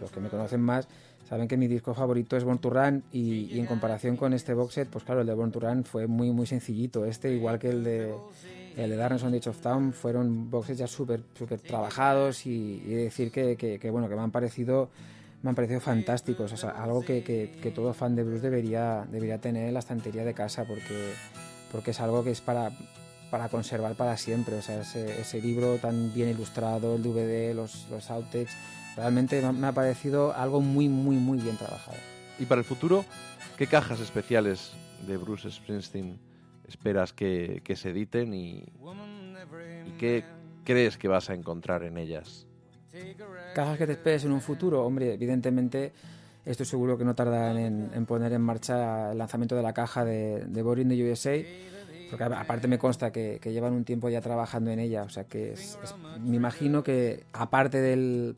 los que me conocen más saben que mi disco favorito es Born to Run y, y en comparación con este box set, pues claro, el de Born to Run fue muy muy sencillito. Este, igual que el de el de Darkness on the of Town, fueron boxes ya súper súper trabajados y, decir que- que, bueno que me han parecido me han parecido fantásticos, o sea, algo que, que- que todo fan de Bruce debería debería tener en la estantería de casa porque porque es algo que es para para conservar para siempre, o sea, ese, ese libro tan bien ilustrado, el DVD, los, los outtakes, realmente me ha- me ha parecido algo muy, muy, muy bien trabajado. Y para el futuro, ¿qué cajas especiales de Bruce Springsteen esperas que, que se editen y, y qué crees que vas a encontrar en ellas? Cajas que te esperes en un futuro, hombre, evidentemente estoy seguro que no tardan en, poner en marcha el lanzamiento de la caja de, de Boring the USA, porque aparte me consta que, llevan un tiempo ya trabajando en ella, o sea que es- me imagino que aparte del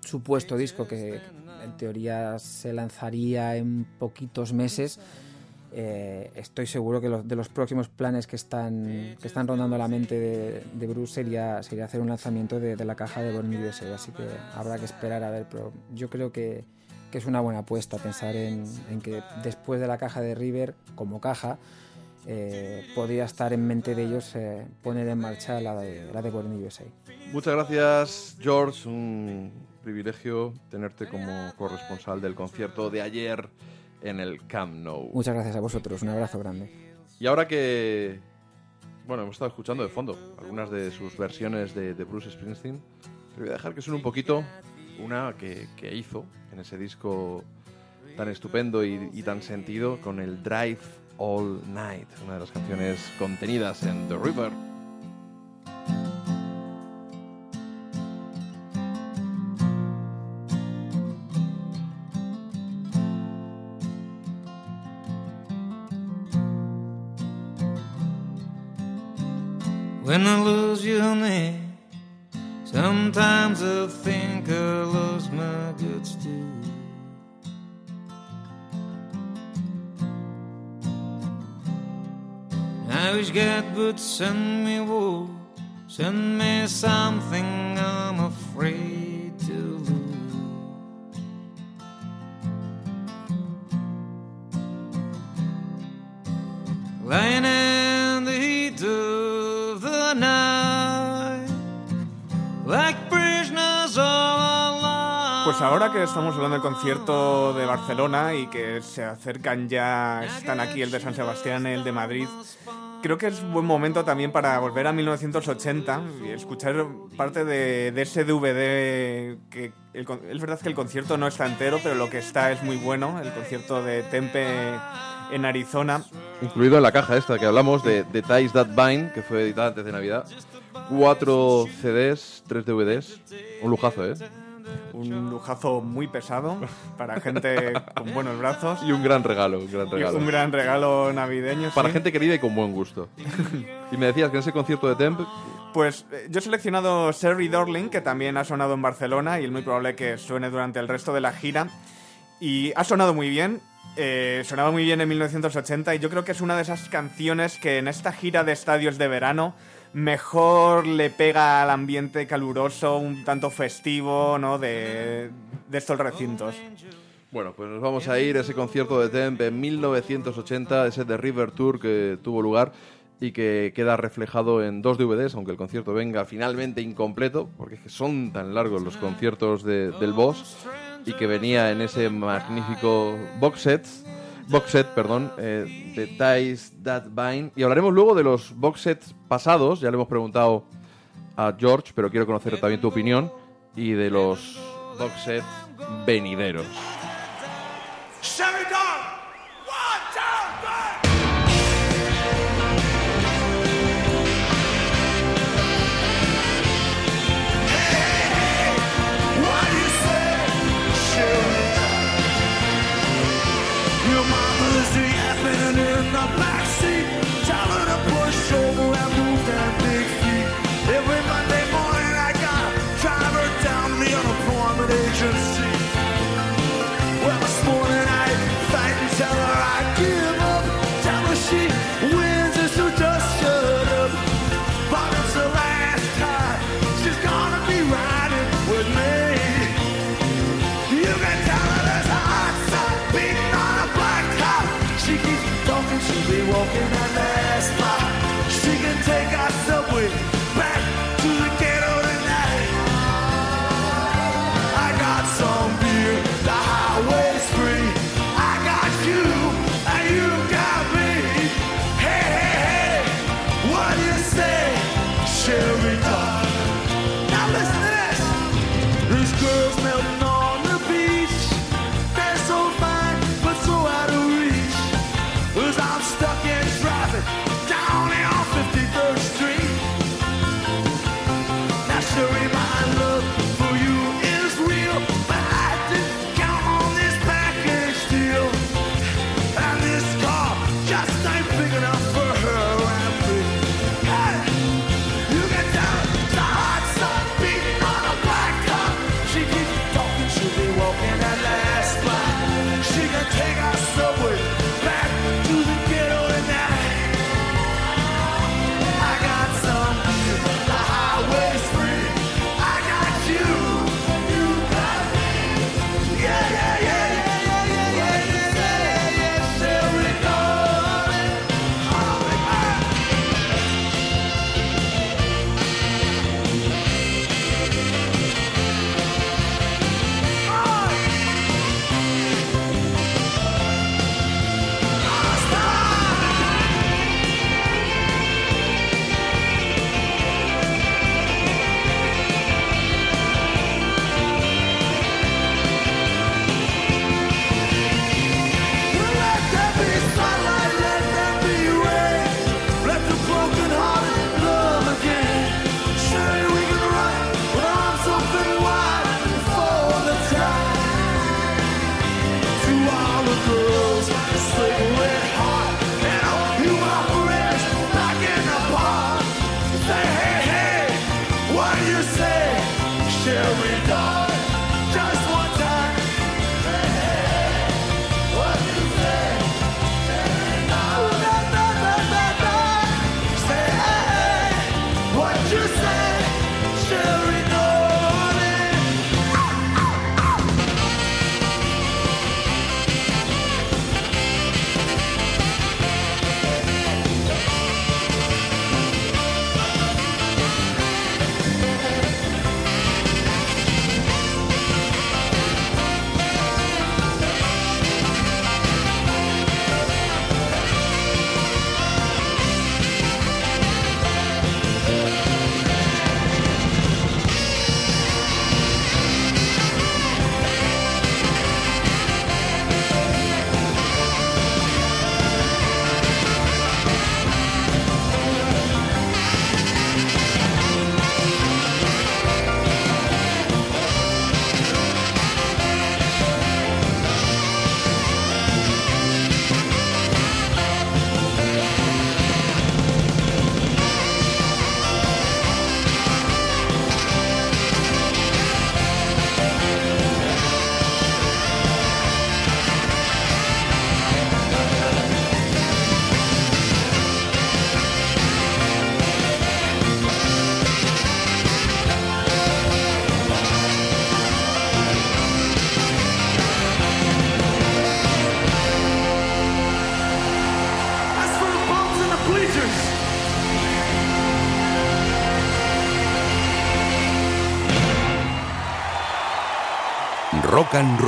supuesto disco que en teoría se lanzaría en poquitos meses, eh, estoy seguro que de los próximos planes que están, que están rondando la mente de, de Bruce sería, sería hacer un lanzamiento de, de la caja de Born USA, así que habrá que esperar a ver, pero yo creo que, que es una buena apuesta pensar en, en que después de la caja de River, como caja, eh, podría estar en mente de ellos eh, poner en marcha la de, la de Born USA. Muchas gracias, George. Un privilegio tenerte como corresponsal del concierto de ayer en el Camp Nou. Muchas gracias a vosotros, un abrazo grande. Y ahora que, bueno, hemos estado escuchando de fondo algunas de sus versiones de, de Bruce Springsteen, te voy a dejar que suene un poquito una que, que hizo en ese disco tan estupendo y, y tan sentido con el Drive All Night, una de las canciones contenidas en The River. Send me woe, send me something I'm afraid to lose. Lying in the heat of the night, like prisoners all alone. Pues ahora que estamos hablando del concierto de Barcelona y que se acercan ya, están aquí el de San Sebastián, el de Madrid, creo que es buen momento también para volver a 1980 y escuchar parte de, ese DVD que el es verdad que el concierto no está entero, pero lo que está es muy bueno, el concierto de Tempe en Arizona. Incluido en la caja esta que hablamos de, de Ties That Bind, que fue editada antes de Navidad. Cuatro CDs, tres DVDs. Un lujazo, ¿eh? Un lujazo muy pesado para gente con buenos brazos. Y un gran regalo, un gran regalo. un gran regalo navideño. Para sí. gente querida y con buen gusto. y me decías que en ese concierto de Temp, Pues eh, yo he seleccionado Sherry Darling, que también ha sonado en Barcelona y es muy probable que suene durante el resto de la gira. Y ha sonado muy bien, eh, sonaba muy bien en 1980 y yo creo que es una de esas canciones que en esta gira de estadios de verano mejor le pega al ambiente caluroso, un tanto festivo, ¿no? De, estos recintos. bueno, pues nos vamos a ir a ese concierto de Temp en 1980, ese de River Tour que tuvo lugar y que queda reflejado en dos DVDs, aunque el concierto venga finalmente incompleto, porque son tan largos los conciertos de- del Boss, y que venía en ese magnífico box set, box set, perdón, eh, de That Bind. Y hablaremos luego de los box sets pasados, ya le hemos preguntado a George, pero quiero conocer también tu opinión, y de los box sets venideros. She'll be walking that last block. She can take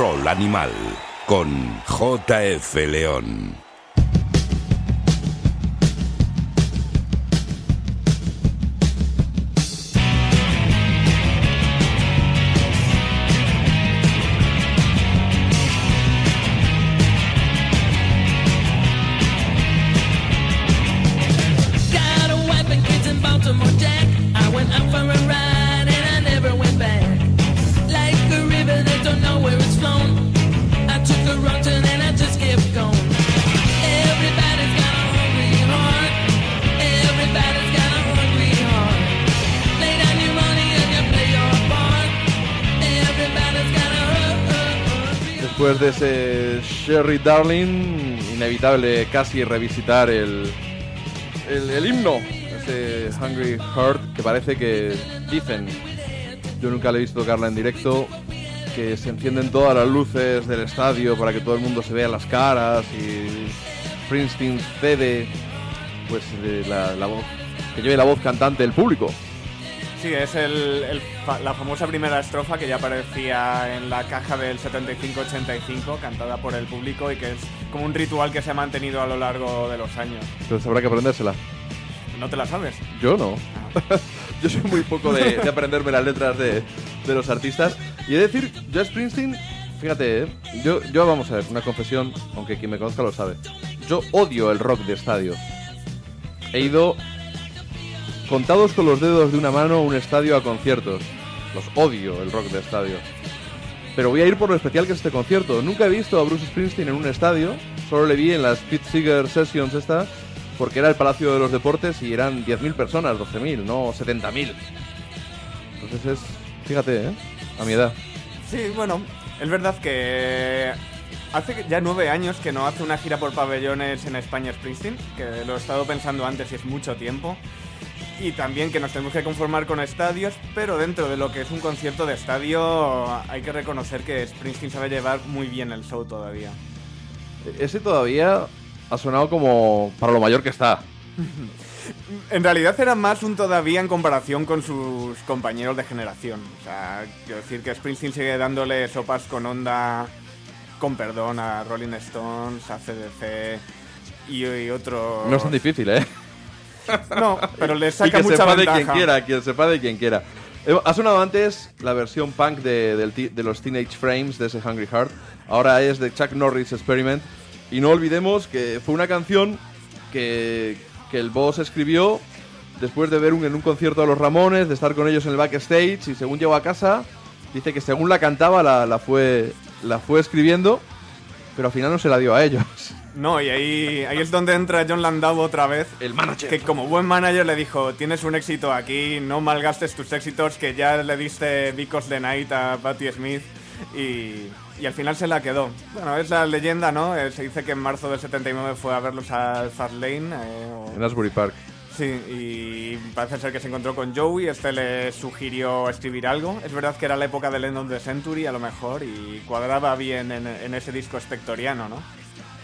Animal con JF León. Darling, inevitable casi revisitar el, el, himno, ese Hungry Heart, que parece que dicen, yo nunca le he visto tocarla en directo, que se encienden todas las luces del estadio para que todo el mundo se vea las caras y Springsteen cede pues la voz, que lleve la voz cantante del público. Sí, es el- el fa- la famosa primera estrofa que ya aparecía en la caja del 75-85, cantada por el público y que es como un ritual que se ha mantenido a lo largo de los años. Entonces habrá que aprendérsela. ¿No te la sabes? Yo no. yo soy muy poco de, de aprenderme las letras de, de los artistas. Y he de decir, a Springsteen, fíjate, ¿eh? yo, yo vamos a ver, una confesión, aunque quien me conozca lo sabe. Yo odio el rock de estadio. He ido contados con los dedos de una mano un estadio a conciertos. Los odio el rock de estadio. Pero voy a ir por lo especial que es este concierto. Nunca he visto a Bruce Springsteen en un estadio. Solo le vi en las Pete Seeger Sessions esta, porque era el Palacio de los Deportes y eran 10.000 personas, 12.000, no 70.000. Entonces es, fíjate, ¿eh? A mi edad. Sí, bueno, es verdad que hace ya nueve años que no hace una gira por pabellones en España Springsteen, que lo he estado pensando antes y es mucho tiempo. Y también que nos tenemos que conformar con estadios, pero dentro de lo que es un concierto de estadio hay que reconocer que Springsteen sabe llevar muy bien el show todavía. Ese todavía ha sonado como para lo mayor que está. En realidad era más un todavía en comparación con sus compañeros de generación. O sea, quiero decir que Springsteen sigue dándole sopas con onda, con perdón, a Rolling Stones, a CDC y, y otros. No es tan difícil, ¿eh? No, pero le y saca que mucha sepa ventaja. de quien quiera, quien sepa de quien quiera. Eh, Ha sonado antes la versión punk de los Teenage Frames de ese Hungry Heart. Ahora es de Chuck Norris Experiment. Y no olvidemos que fue una canción que, que el boss escribió después de ver un, en un concierto a los Ramones, de estar con ellos en el backstage. Y según llegó a casa, dice que según la cantaba, la, la fue, la fue escribiendo. Pero al final no se la dio a ellos. No, y ahí, ahí es donde entra John Landau otra vez. El manager. Que como buen manager le dijo, tienes un éxito aquí, no malgastes tus éxitos, que ya le diste Because the Night a Patti Smith y, y al final se la quedó. Bueno, es la leyenda, ¿no? Eh, se dice que en marzo del 79 fue a verlos al Fast Lane. eh, o- En Asbury Park. Sí, y parece ser que se encontró con Joey, este le sugirió escribir algo. Es verdad que era la época del End of the Century, a lo mejor, y cuadraba bien en, en ese disco espectoriano, ¿no?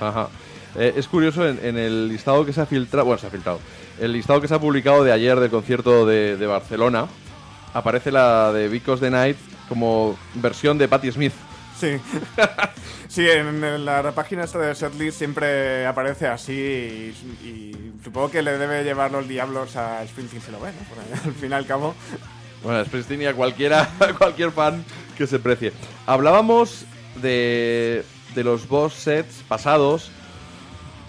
Ajá. Eh, es curioso, en, en el listado que se ha filtrado, bueno, se ha filtrado, el listado que se ha publicado de ayer del concierto de, de Barcelona, aparece la de Vicos the Night como versión de Patti Smith. Sí. sí, en, la página esta de Setlist siempre aparece así y, y supongo que le debe llevar los diablos a Springsteen si lo ve, ¿no? Al fin y al cabo... Bueno, Springsteen y a cualquiera, a cualquier fan que se precie. Hablábamos de, de los boss sets pasados.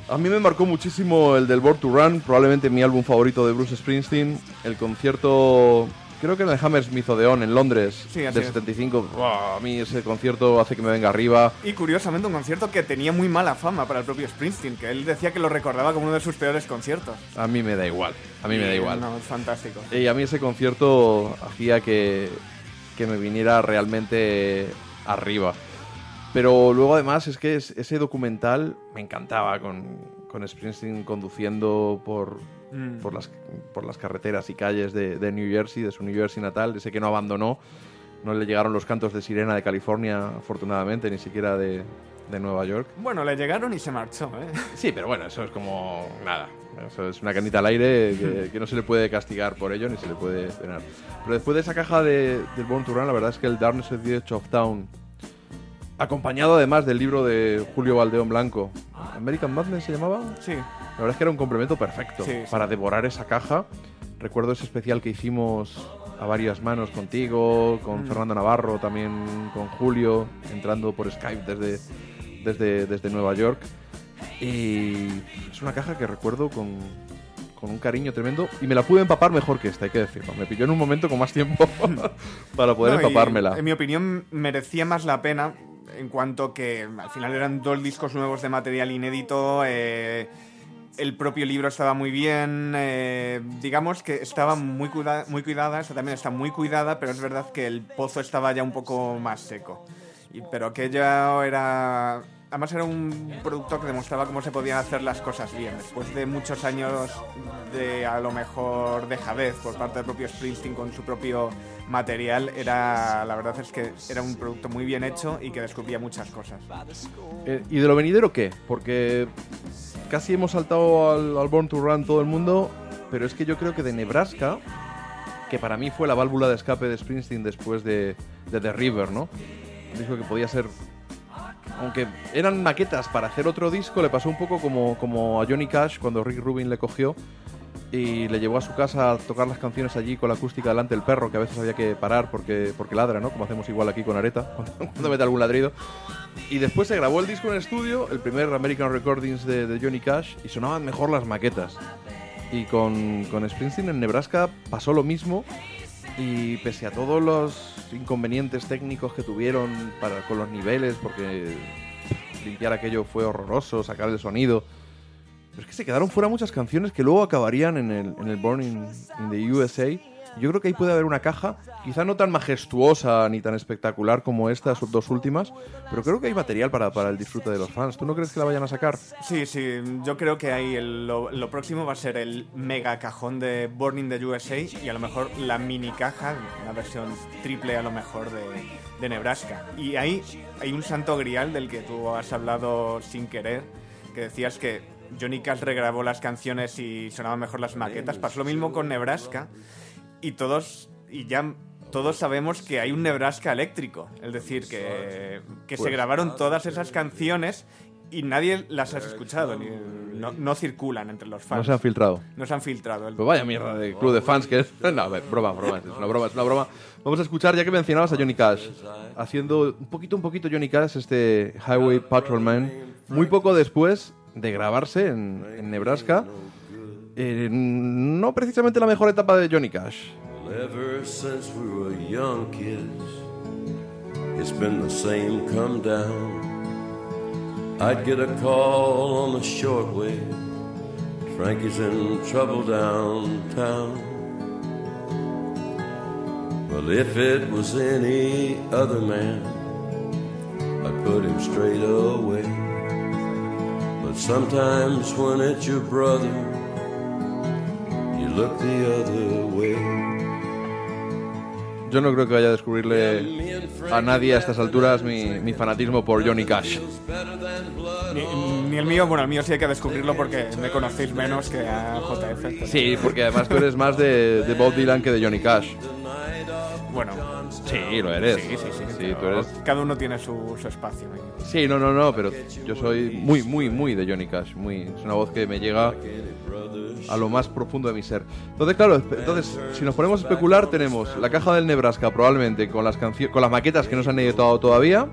A mí me marcó muchísimo el del Born to Run, probablemente mi álbum favorito de Bruce Springsteen. El concierto, creo que en el Hammersmith Odeon en Londres, Sí, del es. 75. Buah, a mí ese concierto hace que me venga arriba. Y curiosamente un concierto que tenía muy mala fama para el propio Springsteen, que él decía que lo recordaba como uno de sus peores conciertos. A mí me da igual, a mí me da igual. No, es fantástico. Y a mí ese concierto hacía que, que me viniera realmente arriba. Pero luego además es que es- ese documental me encantaba con, con Springsteen conduciendo por, Mm. por, las, por las carreteras y calles de, de New Jersey, de su New Jersey natal, ese que no abandonó. No le llegaron los cantos de sirena de California, afortunadamente, ni siquiera de, de Nueva York. Bueno, le llegaron y se marchó, ¿eh? Sí, pero bueno, eso es como nada. Eso es una canita al aire que, que no se le puede castigar por ello ni se le puede penar. Pero después de esa caja de, del Born to Run, la verdad es que el Darkness at the Edge of Town, acompañado además del libro de Julio Valdeón Blanco, American Madness se llamaba. Sí. La verdad es que era un complemento perfecto Sí, sí. para devorar esa caja. Recuerdo ese especial que hicimos a varias manos contigo, con Mm. Fernando Navarro, también con Julio, entrando por Skype desde, desde, desde Nueva York. Y es una caja que recuerdo con, con un cariño tremendo y me la pude empapar mejor que esta, hay que decirlo. Me pilló en un momento con más tiempo para poder No, empapármela. En mi opinión, merecía más la pena en cuanto que al final eran dos discos nuevos de material inédito. eh, el propio libro estaba muy bien. eh, digamos que estaba muy, cuida- muy cuidada. Esta también está muy cuidada, pero es verdad que el pozo estaba ya un poco más seco. Y- pero aquello era... Además era un producto que demostraba cómo se podían hacer las cosas bien. Después de muchos años de a lo mejor dejadez por parte del propio Springsteen con su propio material, era la verdad es que era un producto muy bien hecho y que descubría muchas cosas. Eh, ¿Y de lo venidero qué? Porque casi hemos saltado al, al Born to Run todo el mundo, pero es que yo creo que de Nebraska, que para mí fue la válvula de escape de Springsteen después de, de The River, ¿no? Dijo que podía ser... Aunque eran maquetas para hacer otro disco, le pasó un poco como, como a Johnny Cash cuando Rick Rubin le cogió y le llevó a su casa a tocar las canciones allí con la acústica delante del perro, que a veces había que parar porque, porque ladra, ¿no? Como hacemos igual aquí con Areta, cuando, mete algún ladrido. Y después se grabó el disco en estudio, el primer American Recordings de, de Johnny Cash, y sonaban mejor las maquetas. Y con, con Springsteen en Nebraska pasó lo mismo, y pese a todos los inconvenientes técnicos que tuvieron con los niveles, porque limpiar aquello fue horroroso, sacar el sonido. Pero es que se quedaron fuera muchas canciones que luego acabarían en el, en el Born in the USA. Yo creo que ahí puede haber una caja, quizá no tan majestuosa ni tan espectacular como estas dos últimas, pero creo que hay material para, para el disfrute de los fans. ¿Tú no crees que la vayan a sacar? Sí, sí, yo creo que ahí el- lo, lo próximo va a ser el mega cajón de Born in the USA y a lo mejor la mini caja, la versión triple a lo mejor de, de Nebraska. Y ahí hay un santo grial del que tú has hablado sin querer, que decías que Johnny Cash regrabó las canciones y sonaban mejor las maquetas. Pasó lo mismo con Nebraska y todos, y ya todos sabemos que hay un Nebraska eléctrico. Es decir, que, que se Pues- grabaron todas esas canciones y nadie las ha escuchado, ni- no, no circulan entre los fans. No se han filtrado. No se han filtrado. El- Pues vaya mierda de club de fans que es. No, a ver, broma, broma, es una broma, es una broma. Vamos a escuchar, ya que mencionabas a Johnny Cash, haciendo un poquito, un poquito Johnny Cash, este Highway Patrolman, muy poco después de grabarse en, en Nebraska. Eh, no precisamente la mejor etapa de Johnny Cash. Ever since we were young kids, it's been the same come down. I'd get a call on the shortwave. Frankie's in trouble downtown. Well, if it was any other man, I'd put him straight away. But sometimes when it's your brother, look the other way. Yo no creo que vaya a descubrirle a nadie a estas alturas mi, mi fanatismo por Johnny Cash. Ni, ni el mío, bueno, el mío sí hay que descubrirlo porque me conocéis menos que a JF. pero- Sí, porque además tú eres más de, de Bob Dylan que de Johnny Cash. Bueno, Sí, lo eres. sí, sí, sí. Sí, pero tú eres Cada uno tiene su, su espacio. ahí. Sí, no, no, no, pero yo soy muy, muy, muy de Johnny Cash. Muy, es una voz que me llega a lo más profundo de mi ser. Entonces, claro, entonces, si nos ponemos a especular, tenemos la caja del Nebraska probablemente con las con las maquetas que no se han editado todavía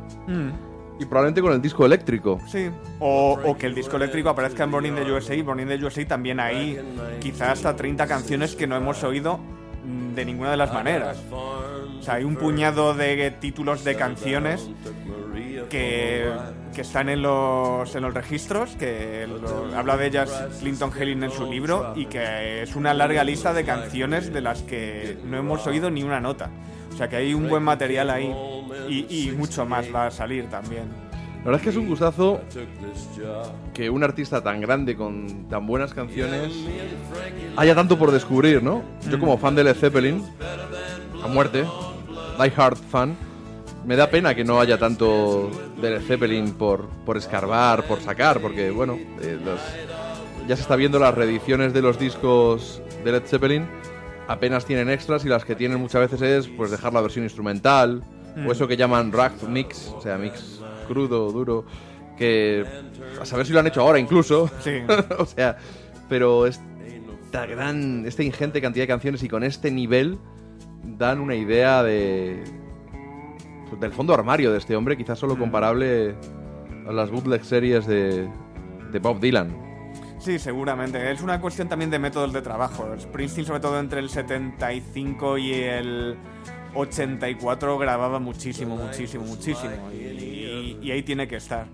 y probablemente con el disco eléctrico. Sí, o, o que el disco eléctrico aparezca en Born in the USA in the USA también hay quizás hasta 30 canciones que no hemos oído mm, de ninguna de las maneras. O sea, hay un puñado de títulos de canciones que, que están en los, en los registros, que lo- habla de ellas Clinton Helin en su libro y que es una larga lista de canciones de las que no hemos oído ni una nota. O sea que hay un buen material ahí y, y mucho más va a salir también. La verdad es que es un gustazo que un artista tan grande con tan buenas canciones haya tanto por descubrir, ¿no? Yo como fan de Led Zeppelin, a muerte, die hard fan, me da pena que no haya tanto de Led Zeppelin por, por escarbar, por sacar, porque bueno, eh, los- ya se está viendo las reediciones de los discos de Led Zeppelin, apenas tienen extras y las que tienen muchas veces es pues dejar la versión instrumental o eso que llaman rack mix, o sea, mix crudo, duro, que a saber si lo han hecho ahora incluso. Sí. o sea, pero esta gran, esta ingente cantidad de canciones y con este nivel dan una idea de del fondo armario de este hombre, quizás solo comparable a las bootleg series de, de Bob Dylan. Sí, seguramente. Es una cuestión también de métodos de trabajo. Springsteen, sobre todo entre el 75 y el 84, grababa muchísimo, muchísimo, muchísimo. Y, y- y ahí tiene que estar.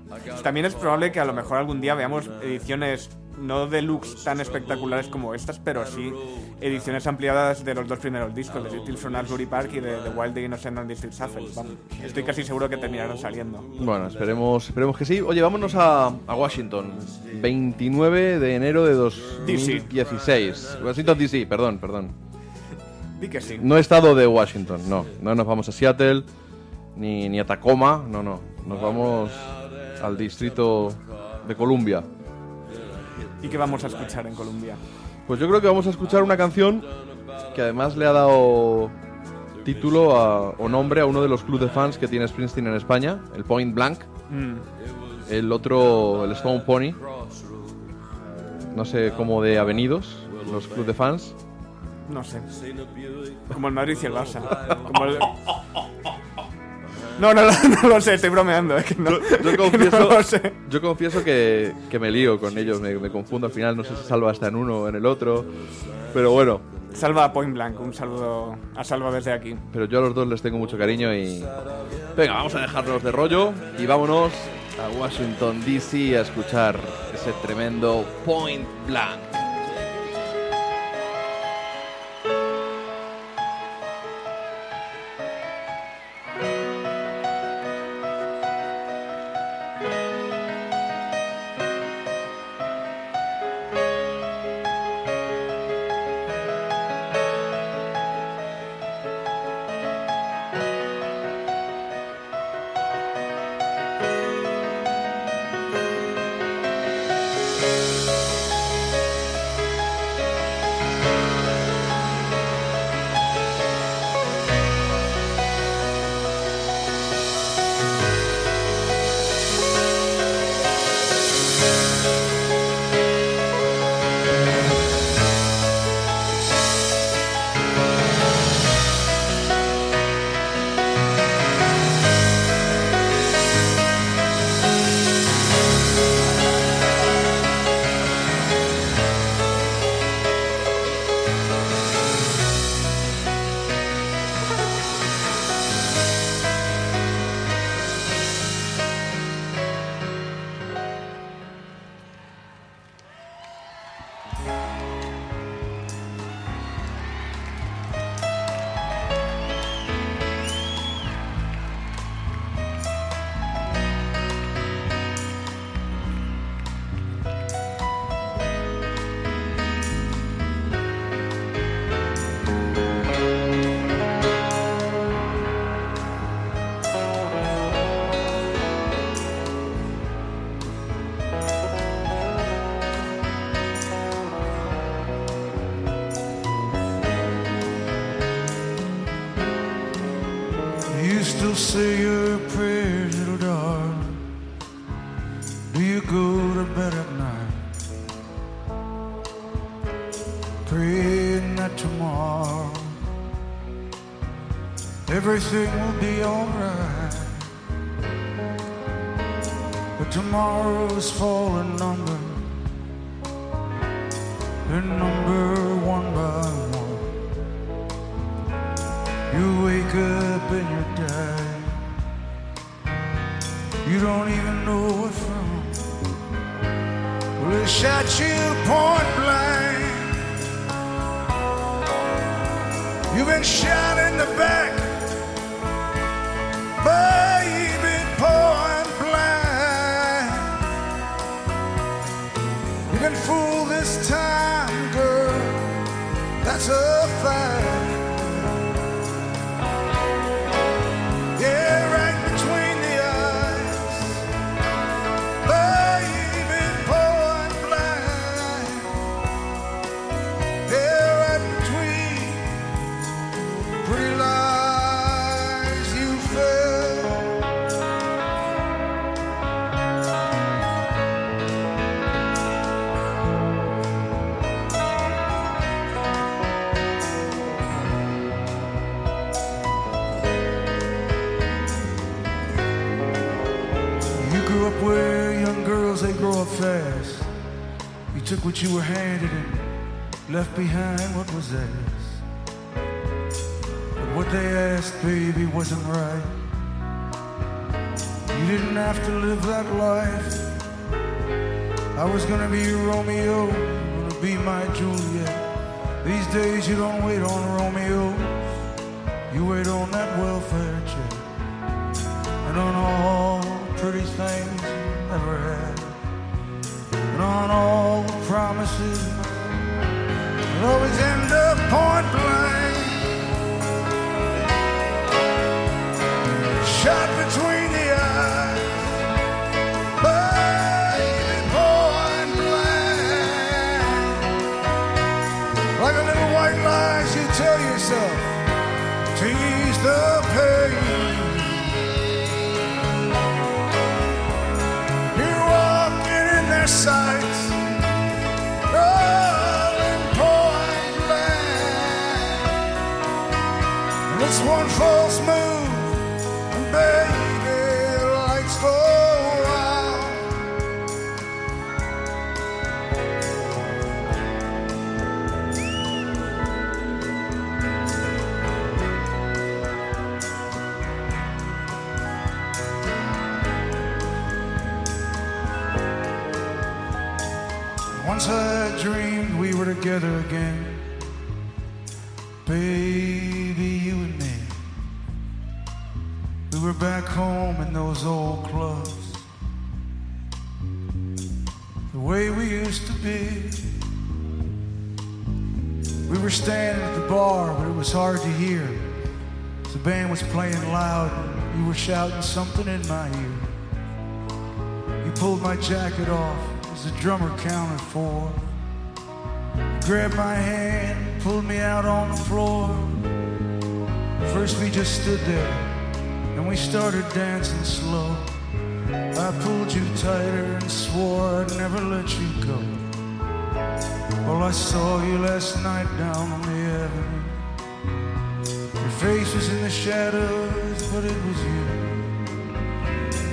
También es probable que a lo mejor algún día veamos ediciones no deluxe tan espectaculares como estas, pero sí ediciones ampliadas de los dos primeros discos, de Tales from Asbury Park y de The Wild the Innocent and District Shuffle. Vamos, estoy casi seguro que terminarán saliendo. Bueno, esperemos, esperemos que sí. Oye, vámonos a, a Washington. 29 de enero de 2016. Washington DC, perdón, perdón. Di que sí. No he estado de Washington, no. No nos vamos a Seattle, ni, ni a Tacoma, no, no. Nos vamos al distrito de Columbia. ¿Y qué vamos a escuchar en Colombia? Pues yo creo que vamos a escuchar una canción que además le ha dado título a- o nombre a uno de los clubes de fans que tiene Springsteen en España, el Point Blank. Mm, El otro, el Stone Pony. No sé cómo de avenidos, los clubes de fans. no sé. Como el Madrid y el Barça. Como el- No, no, no, no lo sé, estoy bromeando. Es que no, Yo confieso, no lo sé. yo confieso que, que me lío con ellos, me, me confundo al final, no sé si Salva está en uno o en el otro. Pero bueno, Salva a Point Blank, un saludo a Salva desde aquí. pero yo a los dos les tengo mucho cariño y... Venga, vamos a dejarnos de rollo y vámonos a Washington, D.C. a escuchar ese tremendo Point Blank. Everything will be alright. But tomorrow's falling girls they grow up fast. You took what you were handed and left behind what was theirs. But what they asked, baby, wasn't right. You didn't have to live that life. I was gonna be your Romeo, gonna be my Juliet. These days you don't wait on Romeos, you wait on that welfare check. And on all pretty things on all the promises that always end up point blank. One false move, and baby, lights go out. Once I dreamed we were together again. Those old clubs. The way we used to be. We were standing at the bar, but it was hard to hear. The band was playing loud, and you were shouting something in my ear. You pulled my jacket off as the drummer counted four. You grabbed my hand, pulled me out on the floor. First we just stood there, started dancing slow. I pulled you tighter and swore I'd never let you go. Well, I saw you last night down on the avenue. Your face was in the shadows, but it was you.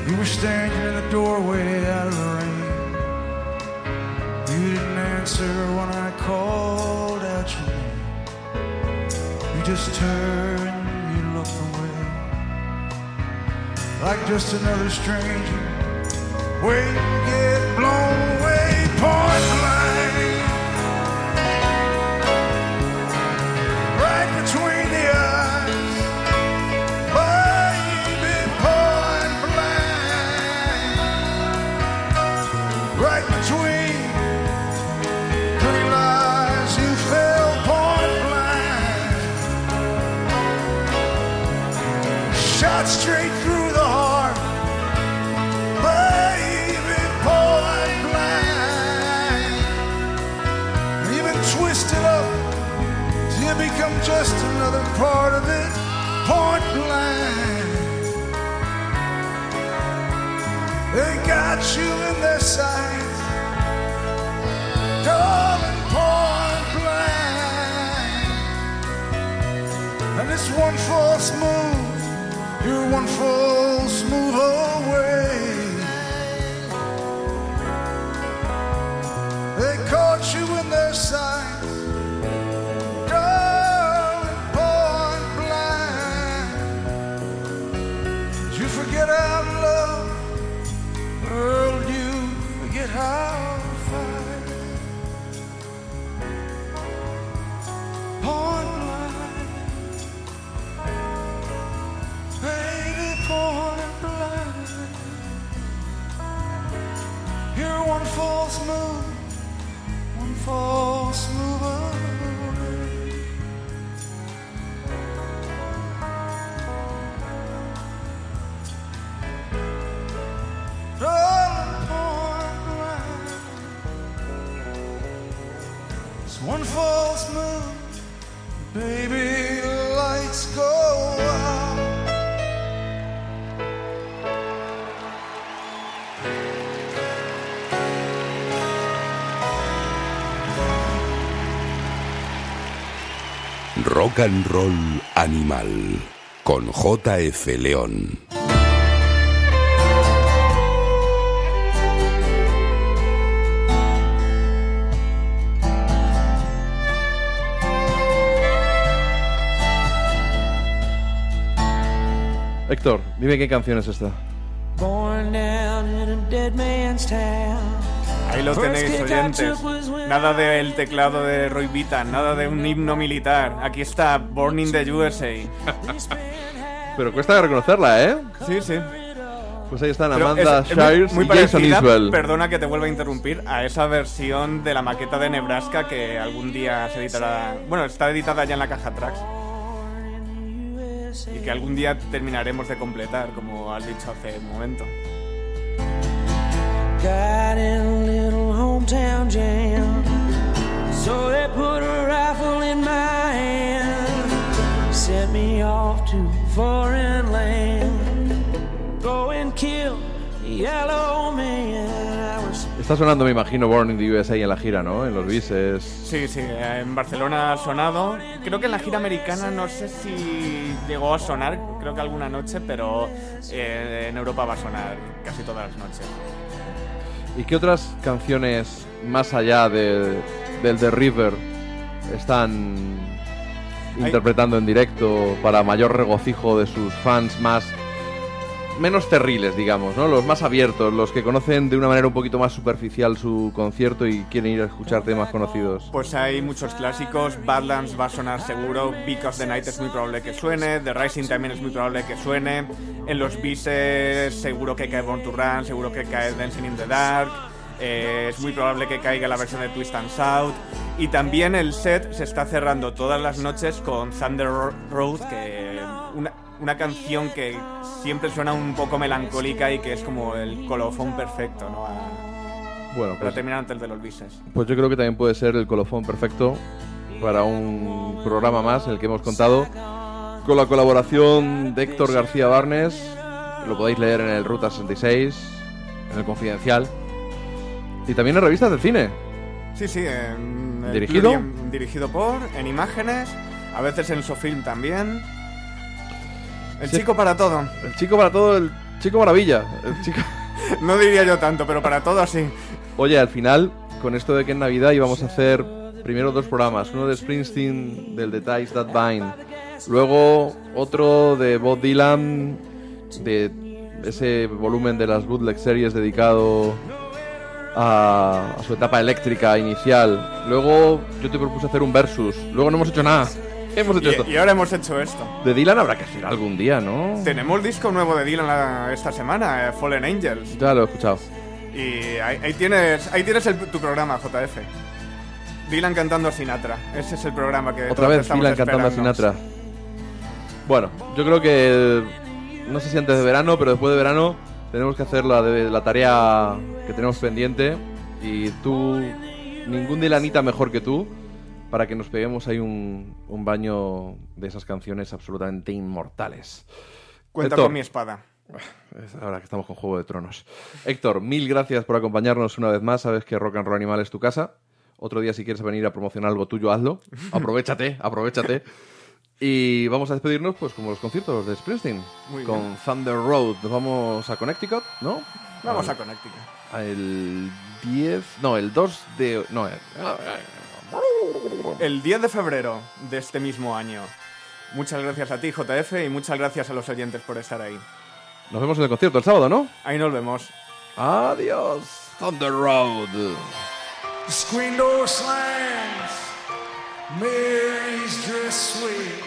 You were standing in the doorway out of the rain. You didn't answer when I called out your name. You just turned, Like just another stranger. Wait get blown away, point blank. Right between the eyes. Baby, point blank. Right between you in their sights. Darling, point blank. And it's one false move. You're one false move away. Rock and Roll Animal con JF León. Héctor, dime qué canción es esta. Born down in a dead man's town. Ahí lo tenéis, oyentes. Nada del teclado de Roy Vita, nada de un himno militar. Aquí está, Born in the USA. Pero cuesta reconocerla, ¿eh? Sí, sí. Pues ahí están Amanda es- es muy- Shires muy y Jason parecida, Isbell. Perdona que te vuelva a interrumpir, a esa versión de la maqueta de Nebraska que algún día se editará. Bueno, está editada ya en la caja tracks. Y que algún día terminaremos de completar, como has dicho hace un momento. Hometown jam. So they put a rifle in my hand. Sent me off to foreign land. Go and kill the yellow man. I was Está sonando, me imagino, Born in the USA en la gira, ¿no? En los bises. Sí, sí, en Barcelona ha sonado. Creo que en la gira americana no sé si llegó a sonar, creo que alguna noche, pero eh, en Europa va a sonar casi todas las noches. ¿Y qué otras canciones más allá de, del The River están interpretando en directo para mayor regocijo de sus fans más menos terribles, digamos, ¿no? Los más abiertos, los que conocen de una manera un poquito más superficial su concierto y quieren ir a escuchar temas conocidos. Pues hay muchos clásicos, Badlands va a sonar seguro, Because the Night es muy probable que suene, The Rising también es muy probable que suene, en los bises seguro que cae Born to Run, seguro que cae Dancing in the Dark, eh, es muy probable que caiga la versión de Twist and Shout, y también el set se está cerrando todas las noches con Thunder Road, que una, una canción que siempre suena un poco melancólica y que es como el colofón perfecto, ¿no? A- Bueno, para pues, terminar antes de los bises. pues yo creo que también puede ser el colofón perfecto para un programa más, el que hemos contado, con la colaboración de Héctor García Barnes, lo podéis leer en el Ruta 66, en el Confidencial, y también en revistas de cine. Sí, sí. en ¿Dirigido? Plurium- dirigido por, en imágenes, a veces en Sofilm también. El Sí. chico para todo. El chico para todo, el chico maravilla. El chico... No diría yo tanto, pero para todo sí. Oye, al final, con esto de que en Navidad íbamos a hacer primero dos programas, uno de Springsteen, del The Ties That Bind, luego otro de Bob Dylan, de ese volumen de las bootleg series dedicado a, a su etapa eléctrica inicial. Luego yo te propuse hacer un versus, luego no hemos hecho nada. Hemos hecho esto. Y, ahora hemos hecho esto. De Dylan habrá que hacer algún día, ¿no? Tenemos disco nuevo de Dylan la- esta semana, eh, Fallen Angels. Ya lo he escuchado. Y ahí, ahí tienes, ahí tienes el- tu programa, JF. Dylan cantando a Sinatra. Ese es el programa que Otra vez Dylan cantando a. Sinatra. Bueno, yo creo que no sé si antes de verano, pero después de verano tenemos que hacer la, de, la tarea que tenemos pendiente y tú, ningún Dylanita mejor que tú, para que nos peguemos ahí un, un baño de esas canciones absolutamente inmortales. Cuenta Héctor, con mi espada. es ahora que estamos con Juego de Tronos. Héctor, mil gracias por acompañarnos una vez más. Sabes que Rock and Roll Animal es tu casa. Otro día, si quieres venir a promocionar algo tuyo, hazlo. Aprovechate, aprovechate. Y vamos a despedirnos, pues, como los conciertos de Springsteen. Muy con bien. Thunder Road. Nos vamos a Connecticut, ¿no? Vamos Al- a Connecticut. El 10. No, el 2 de. No, eh, El 10 de febrero de este mismo año. Muchas gracias a ti, JF, y muchas gracias a los oyentes por estar ahí. nos vemos en el concierto el sábado, ¿no? Ahí nos vemos. Adiós, Thunder Road. The screen door slams. Mary's dress sweet.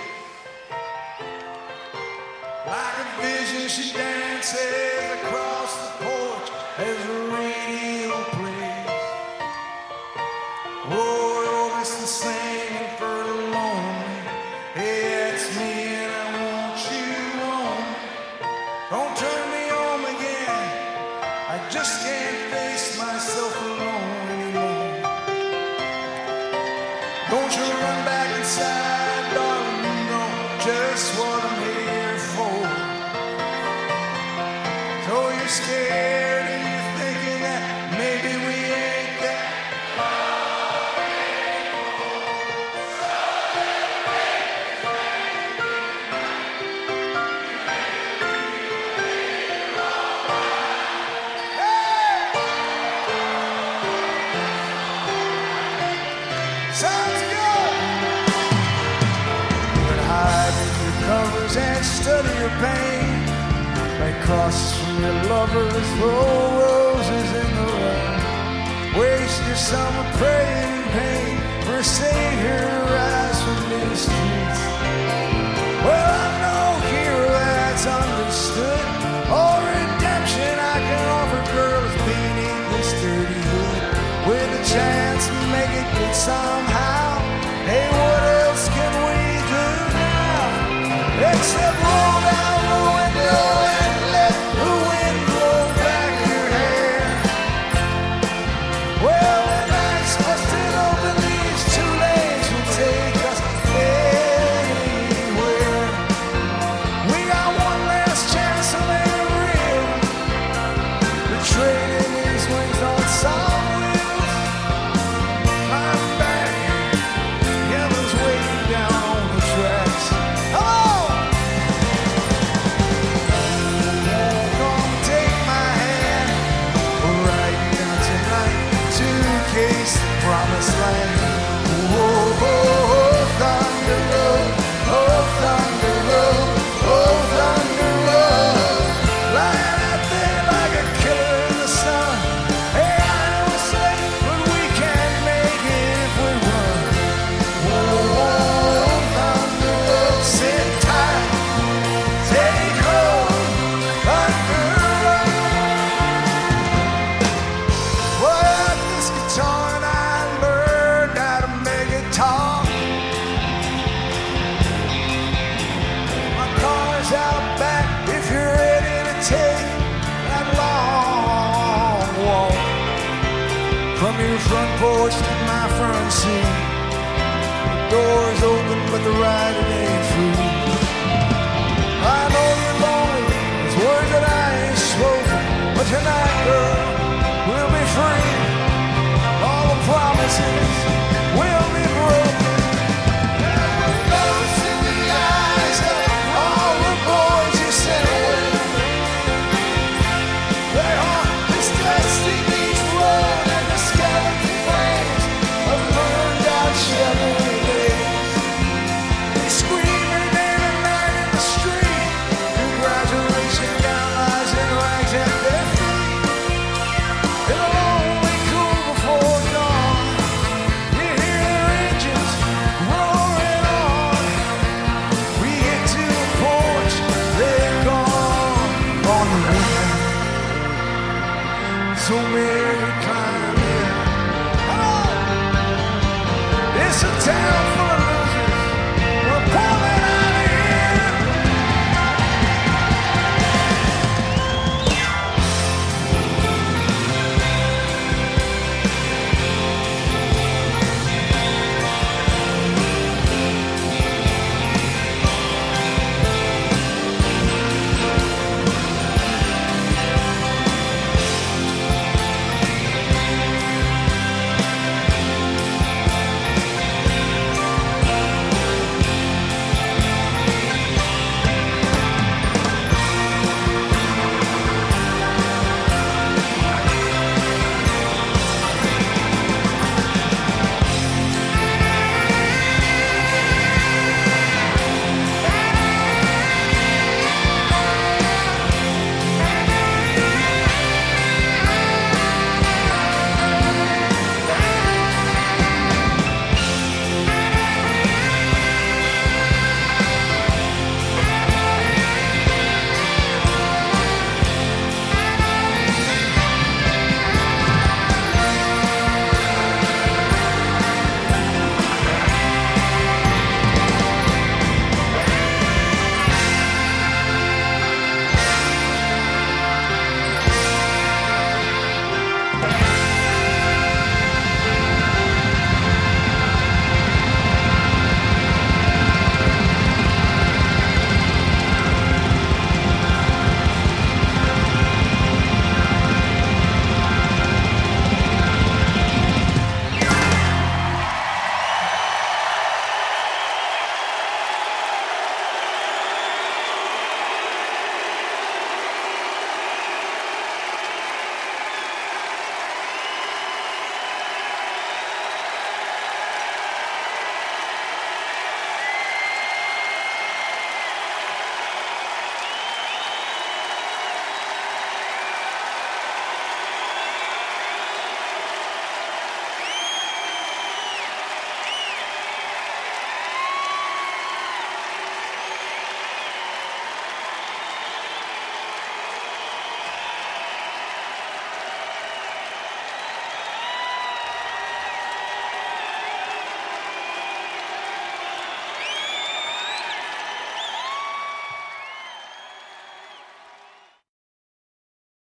Like a vision, she dances across the porch the same.